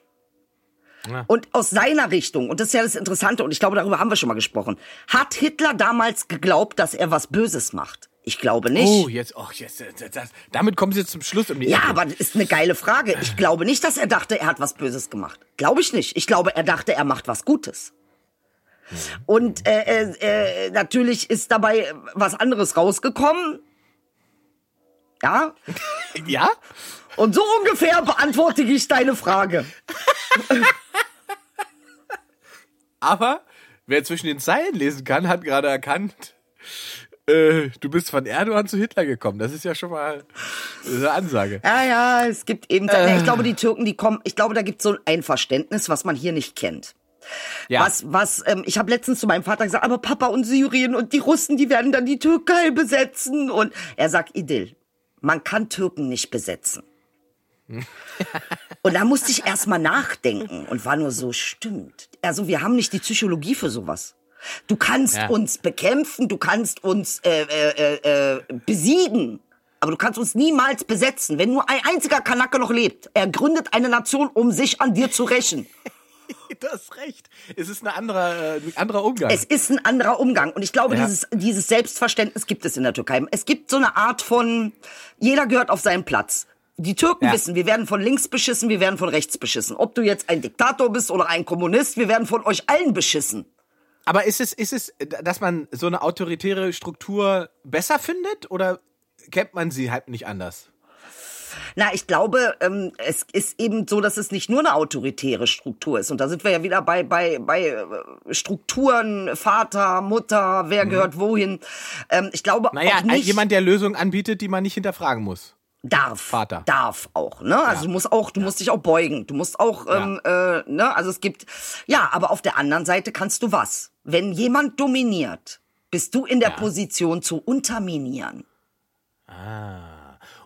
Ja. Und aus seiner Richtung, und das ist ja das Interessante, und ich glaube, darüber haben wir schon mal gesprochen, hat Hitler damals geglaubt, dass er was Böses macht? Ich glaube nicht. Oh, jetzt, oh, jetzt, das, damit kommen sie jetzt zum Schluss um die Ja, Ecke. aber das ist eine geile Frage. Ich glaube nicht, dass er dachte, er hat was Böses gemacht. Glaube ich nicht. Ich glaube, er dachte, er macht was Gutes. Und äh, äh, äh, natürlich ist dabei was anderes rausgekommen. Ja, Ja? Und so ungefähr beantworte ich deine Frage. Aber wer zwischen den Zeilen lesen kann, hat gerade erkannt, äh, du bist von Erdogan zu Hitler gekommen. Das ist ja schon mal eine Ansage. Ja, ja, es gibt eben, ich glaube, die Türken, die kommen, ich glaube, da gibt es so ein Verständnis, was man hier nicht kennt. Ja. Was, was, ähm, ich habe letztens zu meinem Vater gesagt, aber Papa und Syrien und die Russen, die werden dann die Türkei besetzen. Und er sagt, Idyll, man kann Türken nicht besetzen. Und da musste ich erst mal nachdenken und war nur so, stimmt. Also wir haben nicht die Psychologie für sowas. Du kannst Ja. uns bekämpfen, du kannst uns äh, äh, äh, äh, besiegen, aber du kannst uns niemals besetzen. Wenn nur ein einziger Kanake noch lebt, er gründet eine Nation, um sich an dir zu rächen. Du hast recht. Es ist ein anderer, äh, ein anderer Umgang. Es ist ein anderer Umgang. Und ich glaube, Ja. dieses, dieses Selbstverständnis gibt es in der Türkei. Es gibt so eine Art von, jeder gehört auf seinen Platz. Die Türken Ja. wissen, wir werden von links beschissen, wir werden von rechts beschissen. Ob du jetzt ein Diktator bist oder ein Kommunist, wir werden von euch allen beschissen. Aber ist es, ist es, dass man so eine autoritäre Struktur besser findet oder kennt man sie halt nicht anders? Na, ich glaube, ähm, es ist eben so, dass es nicht nur eine autoritäre Struktur ist. Und da sind wir ja wieder bei, bei, bei äh, Strukturen, Vater, Mutter, wer gehört wohin. Ähm, ich glaube Mhm. Naja, auch nicht, jemand, der Lösungen anbietet, die man nicht hinterfragen muss. Darf. Vater. Darf auch, ne? Also du musst auch, du musst dich auch beugen. Du musst auch, ähm, äh, ne? Also es gibt, ja, aber auf der anderen Seite kannst du was? Wenn jemand dominiert, bist du in der Ja. Position zu unterminieren.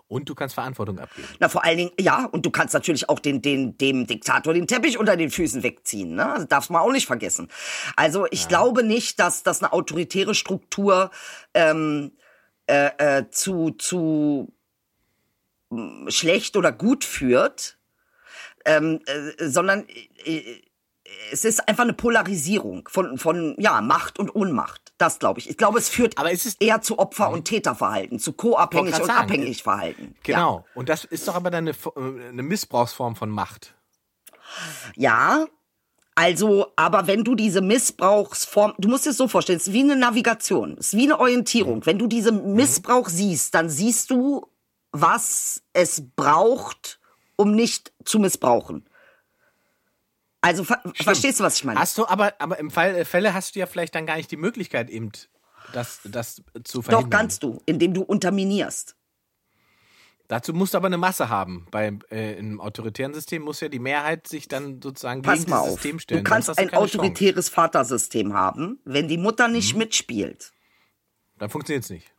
Und du kannst Verantwortung abgeben. Na, vor allen Dingen, ja, und du kannst natürlich auch den, den, dem Diktator den Teppich unter den Füßen wegziehen, ne? Also darfst man auch nicht vergessen. Also ich glaube nicht, dass, dass eine autoritäre Struktur ähm, äh, äh, zu, zu schlecht oder gut führt, ähm, äh, sondern äh, es ist einfach eine Polarisierung von, von ja, Macht und Ohnmacht. Das glaube ich. Ich glaube, es führt Aber es ist- eher zu Opfer- und Täterverhalten, zu co-abhängig und sagen, abhängig Verhalten. Ja. Genau. Und das ist doch aber dann eine, äh, eine Missbrauchsform von Macht. Ja, also, aber wenn du diese Missbrauchsform, du musst dir es so vorstellen, es ist wie eine Navigation, es ist wie eine Orientierung. Wenn du diesen Missbrauch siehst, dann siehst du, was es braucht, um nicht zu missbrauchen. Also, ver verstehst du, was ich meine? Hast du aber, aber im Fall äh, Fälle hast du ja vielleicht dann gar nicht die Möglichkeit eben, das, das zu verhindern. Doch kannst du, indem du unterminierst. Dazu musst du aber eine Masse haben. Bei äh, im autoritären System muss ja die Mehrheit sich dann sozusagen Pass gegen dieses auf. System Du stellen. kannst Sonst hast ein keine Chance. autoritäres Vatersystem haben, wenn die Mutter nicht Mhm. mitspielt. Dann funktioniert's nicht.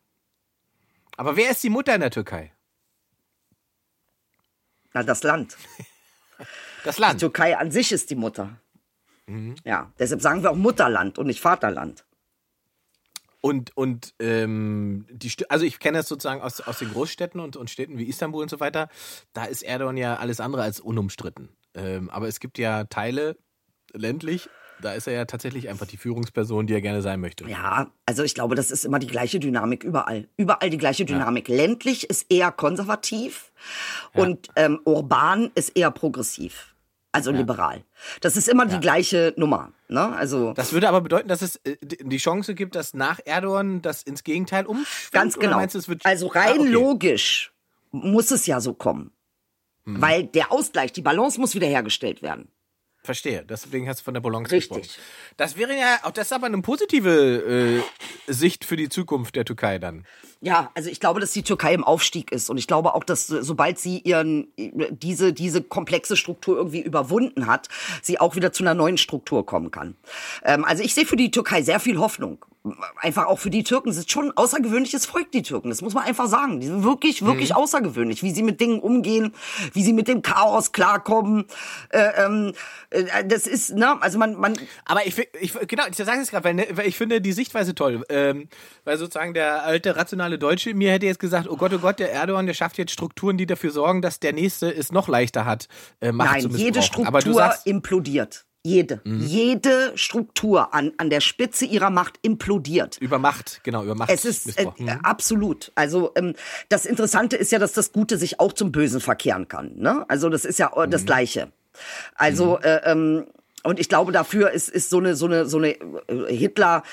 Aber wer ist die Mutter in der Türkei? Na, das Land. Das Die Land. Türkei an sich ist die Mutter. Mhm. Ja, deshalb sagen wir auch Mutterland und nicht Vaterland. Und, und ähm, die St also ich kenne das sozusagen aus, aus den Großstädten und, und Städten wie Istanbul und so weiter. Da ist Erdogan ja alles andere als unumstritten. Ähm, aber es gibt ja Teile ländlich, da ist er ja tatsächlich einfach die Führungsperson, die er gerne sein möchte. Ja, also ich glaube, das ist immer die gleiche Dynamik überall. Überall die gleiche Dynamik. Ländlich ist eher konservativ und ähm, urban ist eher progressiv. Also liberal. Das ist immer die gleiche Nummer. Ne? Also Das würde aber bedeuten, dass es äh, die Chance gibt, dass nach Erdogan das ins Gegenteil umschwingt? ganz genau. Meinst also rein Ah, okay. Hm. logisch muss es ja so kommen. Weil der Ausgleich, die Balance muss wiederhergestellt werden. Verstehe. Deswegen hast du von der Balance Richtig. gesprochen. Das wäre ja, auch das ist aber eine positive äh, Sicht für die Zukunft der Türkei dann. Ja, also ich glaube, dass die Türkei im Aufstieg ist und ich glaube auch, dass äh, sobald sie ihren diese diese komplexe Struktur irgendwie überwunden hat, sie auch wieder zu einer neuen Struktur kommen kann. Ähm, also ich sehe für die Türkei sehr viel Hoffnung. Einfach auch für die Türken. Es ist schon ein außergewöhnliches Volk, die Türken. Das muss man einfach sagen. Die sind wirklich, wirklich außergewöhnlich, wie sie mit Dingen umgehen, wie sie mit dem Chaos klarkommen. Äh, ähm, äh, das ist, ne, also man, man, Aber ich, ich genau, ich sage es gerade, weil, ne, weil ich finde die Sichtweise toll. Ähm, weil sozusagen der alte rationale Deutsche mir hätte jetzt gesagt, oh Gott, oh Gott, der Erdogan, der schafft jetzt Strukturen, die dafür sorgen, dass der Nächste es noch leichter hat, äh, Macht zu Nein, jede. Aber du Struktur Mhm. implodiert. Jede. Jede Struktur an, an der Spitze ihrer Macht implodiert. über Macht, genau, über Macht Es ist äh. Mhm. absolut. Also ähm, das Interessante ist ja, dass das Gute sich auch zum Bösen verkehren kann. Ne? Also das ist ja äh, Mhm. das Gleiche. Also äh, ähm, Und ich glaube, dafür ist, ist so eine, so eine, so eine äh, Hitler,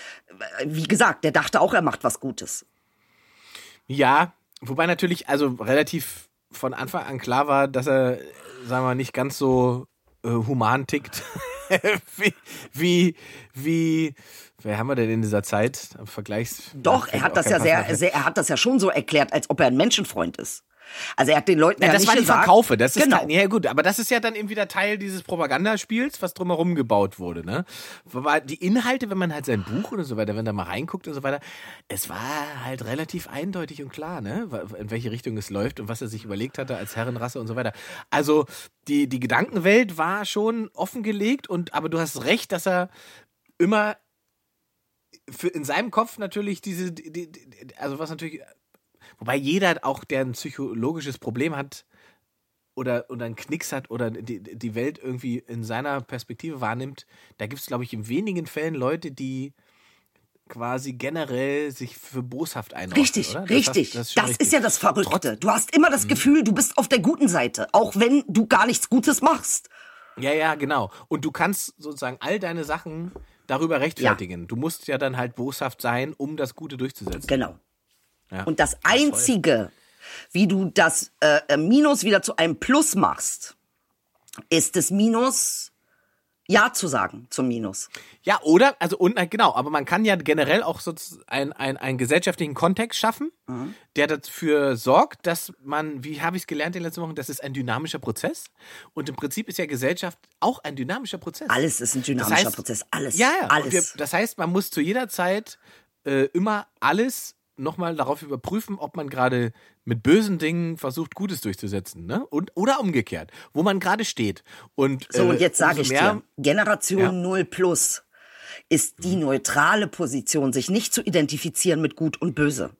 äh, wie gesagt, der dachte auch, er macht was Gutes. Ja, wobei natürlich also relativ von Anfang an klar war, dass er, sagen wir mal, nicht ganz so äh, human tickt wie, wie, wie, wer haben wir denn in dieser Zeit? Vergleichs. Doch, er hat das ja sehr, sehr, er hat das ja schon so erklärt, als ob er ein Menschenfreund ist. Also er hat den Leuten ja, Ja, das nicht war die gesagt, Verkaufe. Das ist genau. ja gut, aber das ist ja dann eben wieder Teil dieses Propagandaspiels, was drumherum gebaut wurde. Ne? Die Inhalte, wenn man halt sein Buch oder so weiter, wenn da mal reinguckt und so weiter, es war halt relativ eindeutig und klar, ne, in welche Richtung es läuft und was er sich überlegt hatte als Herrenrasse und so weiter. Also die die Gedankenwelt war schon offengelegt und aber du hast recht, dass er immer in seinem Kopf natürlich diese, die, die, also was natürlich, wobei jeder auch, der ein psychologisches Problem hat oder, oder einen Knicks hat oder die, die Welt irgendwie in seiner Perspektive wahrnimmt, da gibt es, glaube ich, in wenigen Fällen Leute, die quasi generell sich für boshaft einordnen. Richtig, oder? Das richtig. hast- Das, ist richtig. ja das Verrückte. Du hast immer Mhm. das Gefühl, du bist auf der guten Seite, auch wenn du gar nichts Gutes machst. Ja, ja, genau. Und du kannst sozusagen all deine Sachen darüber rechtfertigen. Du musst ja dann halt boshaft sein, um das Gute durchzusetzen. Genau. Ja. Und das Einzige, wie du das äh, äh, Minus wieder zu einem Plus machst, ist das Minus Ja zu sagen zum Minus. Ja, oder, also und genau, aber man kann ja generell auch so ein, ein, einen gesellschaftlichen Kontext schaffen, Mhm. der dafür sorgt, dass man, wie habe ich es gelernt in den letzten Wochen, das ist ein dynamischer Prozess. Und im Prinzip ist ja Gesellschaft auch ein dynamischer Prozess. Alles ist ein dynamischer heißt- Prozess. Alles. Ja, ja. Alles. Wir, das heißt, man muss zu jeder Zeit äh, immer alles nochmal darauf überprüfen, ob man gerade mit bösen Dingen versucht, Gutes durchzusetzen, ne? Und, oder umgekehrt, wo man gerade steht. Und, So, äh, und jetzt sage umso ich mehr, dir, Generation Ja. 0 plus ist die neutrale Position, sich nicht zu identifizieren mit Gut und Böse.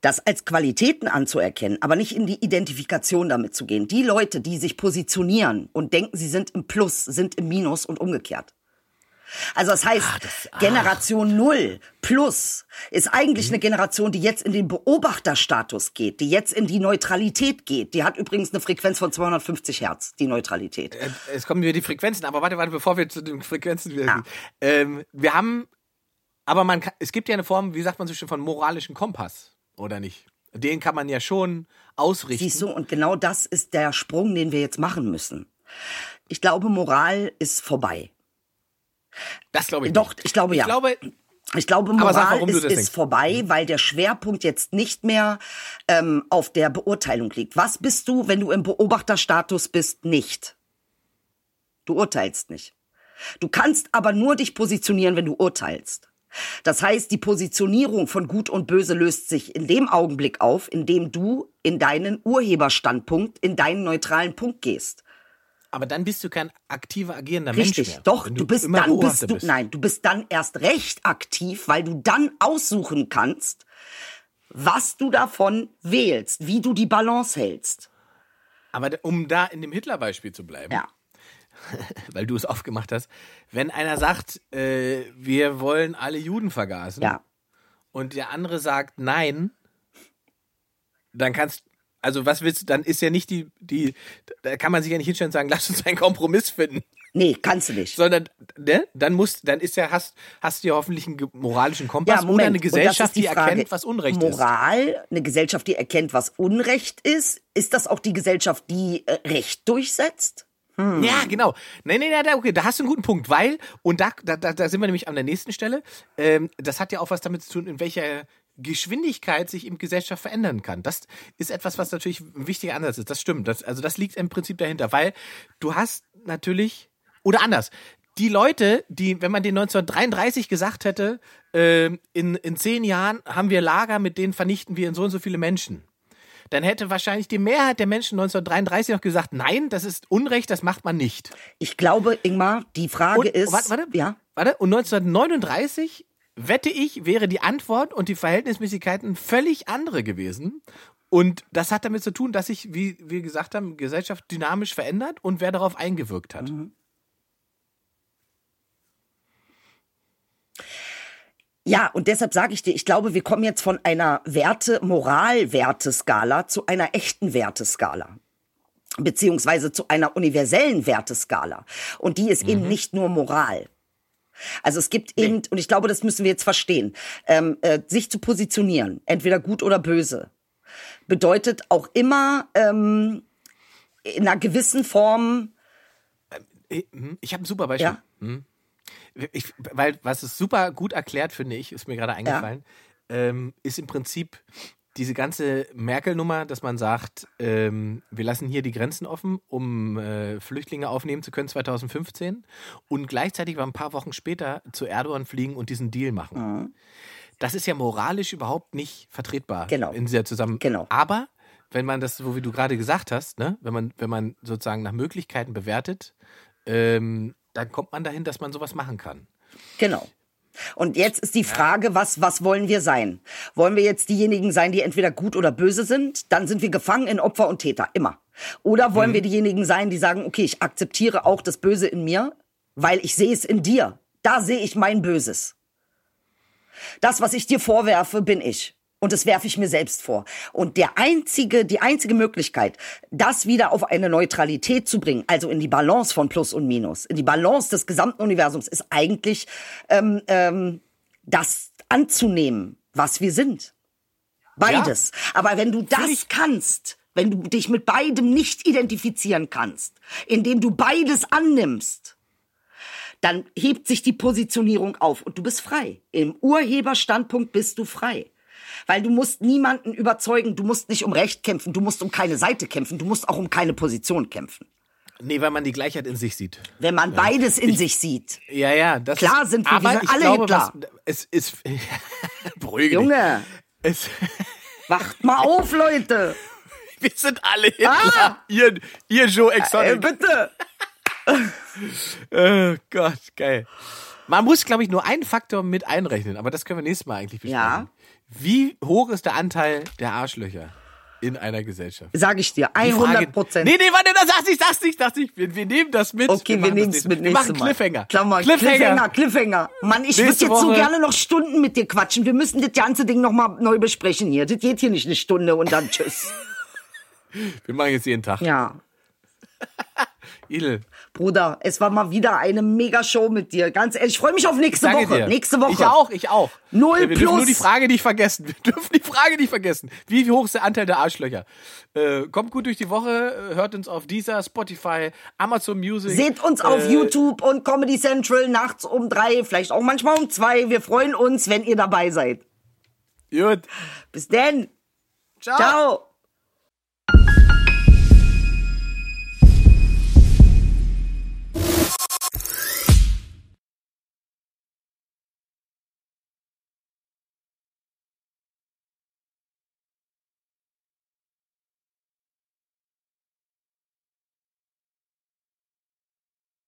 Das als Qualitäten anzuerkennen, aber nicht in die Identifikation damit zu gehen. Die Leute, die sich positionieren und denken, sie sind im Plus, sind im Minus und umgekehrt. Also das heißt, Generation 0 plus ist eigentlich Mhm. eine Generation, die jetzt in den Beobachterstatus geht, die jetzt in die Neutralität geht. Die hat übrigens eine Frequenz von 250 Hertz, die Neutralität. Äh, es kommen wieder die Frequenzen, aber warte, warte, bevor wir zu den Frequenzen wieder Ja. gehen. Ähm, wir haben, aber man kann, es gibt ja eine Form, wie sagt man so schön, von moralischen Kompass, oder nicht? Den kann man ja schon ausrichten. Siehst du, und genau das ist der Sprung, den wir jetzt machen müssen. Ich glaube, Moral ist vorbei. Das glaube ich Doch, nicht. ich glaube ja. Ich glaube, Ich glaube, sag, Moral du ist, ist vorbei, weil der Schwerpunkt jetzt nicht mehr ähm, auf der Beurteilung liegt. Was bist du, wenn du im Beobachterstatus bist? Nicht. Du urteilst nicht. Du kannst aber nur dich positionieren, wenn du urteilst. Das heißt, die Positionierung von Gut und Böse löst sich in dem Augenblick auf, in dem du in deinen Urheberstandpunkt, in deinen neutralen Punkt gehst. Aber dann bist du kein aktiver, agierender Mensch Richtig, mehr. doch, wenn du bist dann bist du, nein, du bist dann erst recht aktiv, weil du dann aussuchen kannst, was du davon wählst, wie du die Balance hältst. Aber um da in dem Hitler-Beispiel zu bleiben, Ja. weil du es aufgemacht hast, wenn einer sagt, äh, wir wollen alle Juden vergasen, Ja. und der andere sagt nein, dann kannst also was willst du, dann ist ja nicht die, die, da kann man sich ja nicht hinstellen und sagen, lass uns einen Kompromiss finden, Nee, kannst du nicht. sondern, ne, dann muss, dann ist ja, hast, hast du ja hoffentlich einen moralischen Kompass ja, oder eine Gesellschaft, die, die Frage. erkennt, was Unrecht ist. Moral, eine Gesellschaft, die erkennt, was Unrecht ist. Ist das auch die Gesellschaft, die äh, Recht durchsetzt? Ja, genau. Nee, nee, nee, okay, da hast du einen guten Punkt, weil, und da, da, da da sind wir nämlich an der nächsten Stelle, ähm, das hat ja auch was damit zu tun, in welcher Geschwindigkeit sich eben Gesellschaft verändern kann. Das ist etwas, was natürlich ein wichtiger Ansatz ist. Das stimmt. Das, also das liegt im Prinzip dahinter, weil du hast natürlich, oder anders, die Leute, die, wenn man den 1933 gesagt hätte, ähm, in, in zehn Jahren haben wir Lager, mit denen vernichten wir in so und so viele Menschen dann hätte wahrscheinlich die Mehrheit der Menschen 1933 noch gesagt, nein, das ist Unrecht, das macht man nicht. Ich glaube, Ingmar, die Frage Und, ist. warte, warte, Ja. warte, und 1939 wette ich, wäre die Antwort und die Verhältnismäßigkeiten völlig andere gewesen. Und das hat damit zu tun, dass sich, wie wir gesagt haben, Gesellschaft dynamisch verändert und wer darauf eingewirkt hat. Ja, und deshalb sage ich dir, ich glaube, wir kommen jetzt von einer Werte, Moral-Werteskala zu einer echten Werteskala. beziehungsweise zu einer universellen Werteskala. Und die ist eben nicht nur Moral. Also es gibt eben, und ich glaube, das müssen wir jetzt verstehen, ähm, äh, sich zu positionieren, entweder gut oder böse, bedeutet auch immer ähm, in einer gewissen Form, Ich habe ein super Beispiel. ja, Ich, weil, was es super gut erklärt, finde ich, ist mir gerade eingefallen, ähm, ist im Prinzip diese ganze Merkel-Nummer, dass man sagt, ähm, wir lassen hier die Grenzen offen, um äh, Flüchtlinge aufnehmen zu können 2015 und gleichzeitig war ein paar Wochen später zu Erdogan fliegen und diesen Deal machen. Mhm. Das ist ja moralisch überhaupt nicht vertretbar Genau. in dieser Zusammen. Genau. Aber wenn man das, so wie du gerade gesagt hast, ne, wenn man, wenn man sozusagen nach Möglichkeiten bewertet, ähm, dann kommt man dahin, dass man sowas machen kann. Genau. Und jetzt ist die Frage, was, was wollen wir sein? Wollen wir jetzt diejenigen sein, die entweder gut oder böse sind? Dann sind wir gefangen in Opfer und Täter, immer. Oder wollen wir diejenigen sein, die sagen, okay, ich akzeptiere auch das Böse in mir, weil ich sehe es in dir. Da sehe ich mein Böses. Das, was ich dir vorwerfe, bin ich. Und das werfe ich mir selbst vor. Und der einzige, die einzige Möglichkeit, das wieder auf eine Neutralität zu bringen, also in die Balance von Plus und Minus, in die Balance des gesamten Universums, ist eigentlich ähm, ähm, das anzunehmen, was wir sind. Beides. Aber wenn du das kannst, wenn du dich mit beidem nicht identifizieren kannst, indem du beides annimmst, dann hebt sich die Positionierung auf und du bist frei. Im Urheberstandpunkt bist du frei. Weil du musst niemanden überzeugen, du musst nicht um Recht kämpfen, du musst um keine Seite kämpfen, du musst auch um keine Position kämpfen. Nee, weil man die Gleichheit in sich sieht. Wenn man beides in sich sieht. Ja, ja, das Klar sind wir, wir sind ich alle glaube, Hitler. Was, es ist beruhige Junge. Es, wacht mal auf, Leute. wir sind alle Hitler. Ah! Ihr, ihr Joe Äh, Exotic. bitte. oh Gott, geil. Man muss, glaube ich, nur einen Faktor mit einrechnen, aber das können wir nächstes Mal eigentlich besprechen. Ja. Wie hoch ist der Anteil der Arschlöcher in einer Gesellschaft? Sag ich dir, Die Frage- 100 Prozent. Nee, nee, warte, das sag's nicht, sag's nicht, sag's nicht. Wir, wir nehmen das mit. Okay, wir nehmen es mit Wir machen Mal. Cliffhanger. Klammer, Cliffhanger, Cliffhanger. Mann, ich würde jetzt so gerne noch Stunden mit dir quatschen. Wir müssen das ganze Ding noch mal neu besprechen hier. Das geht hier nicht eine Stunde und dann tschüss. Wir machen jetzt jeden Tag. Ja. Idel, Bruder, es war mal wieder eine Mega-Show mit dir. Ganz ehrlich, ich freue mich auf nächste danke Woche. dir. Nächste Woche. Ich auch, ich auch. Null wir dürfen plus. nur die Frage nicht vergessen. Wir dürfen die Frage nicht vergessen. Wie hoch ist der Anteil der Arschlöcher? Äh, kommt gut durch die Woche, äh, hört uns auf Deezer, Spotify, Amazon Music. Seht uns auf Äh, YouTube und Comedy Central nachts um drei, vielleicht auch manchmal um zwei. Wir freuen uns, wenn ihr dabei seid. Gut. Bis denn. Ciao. Ciao.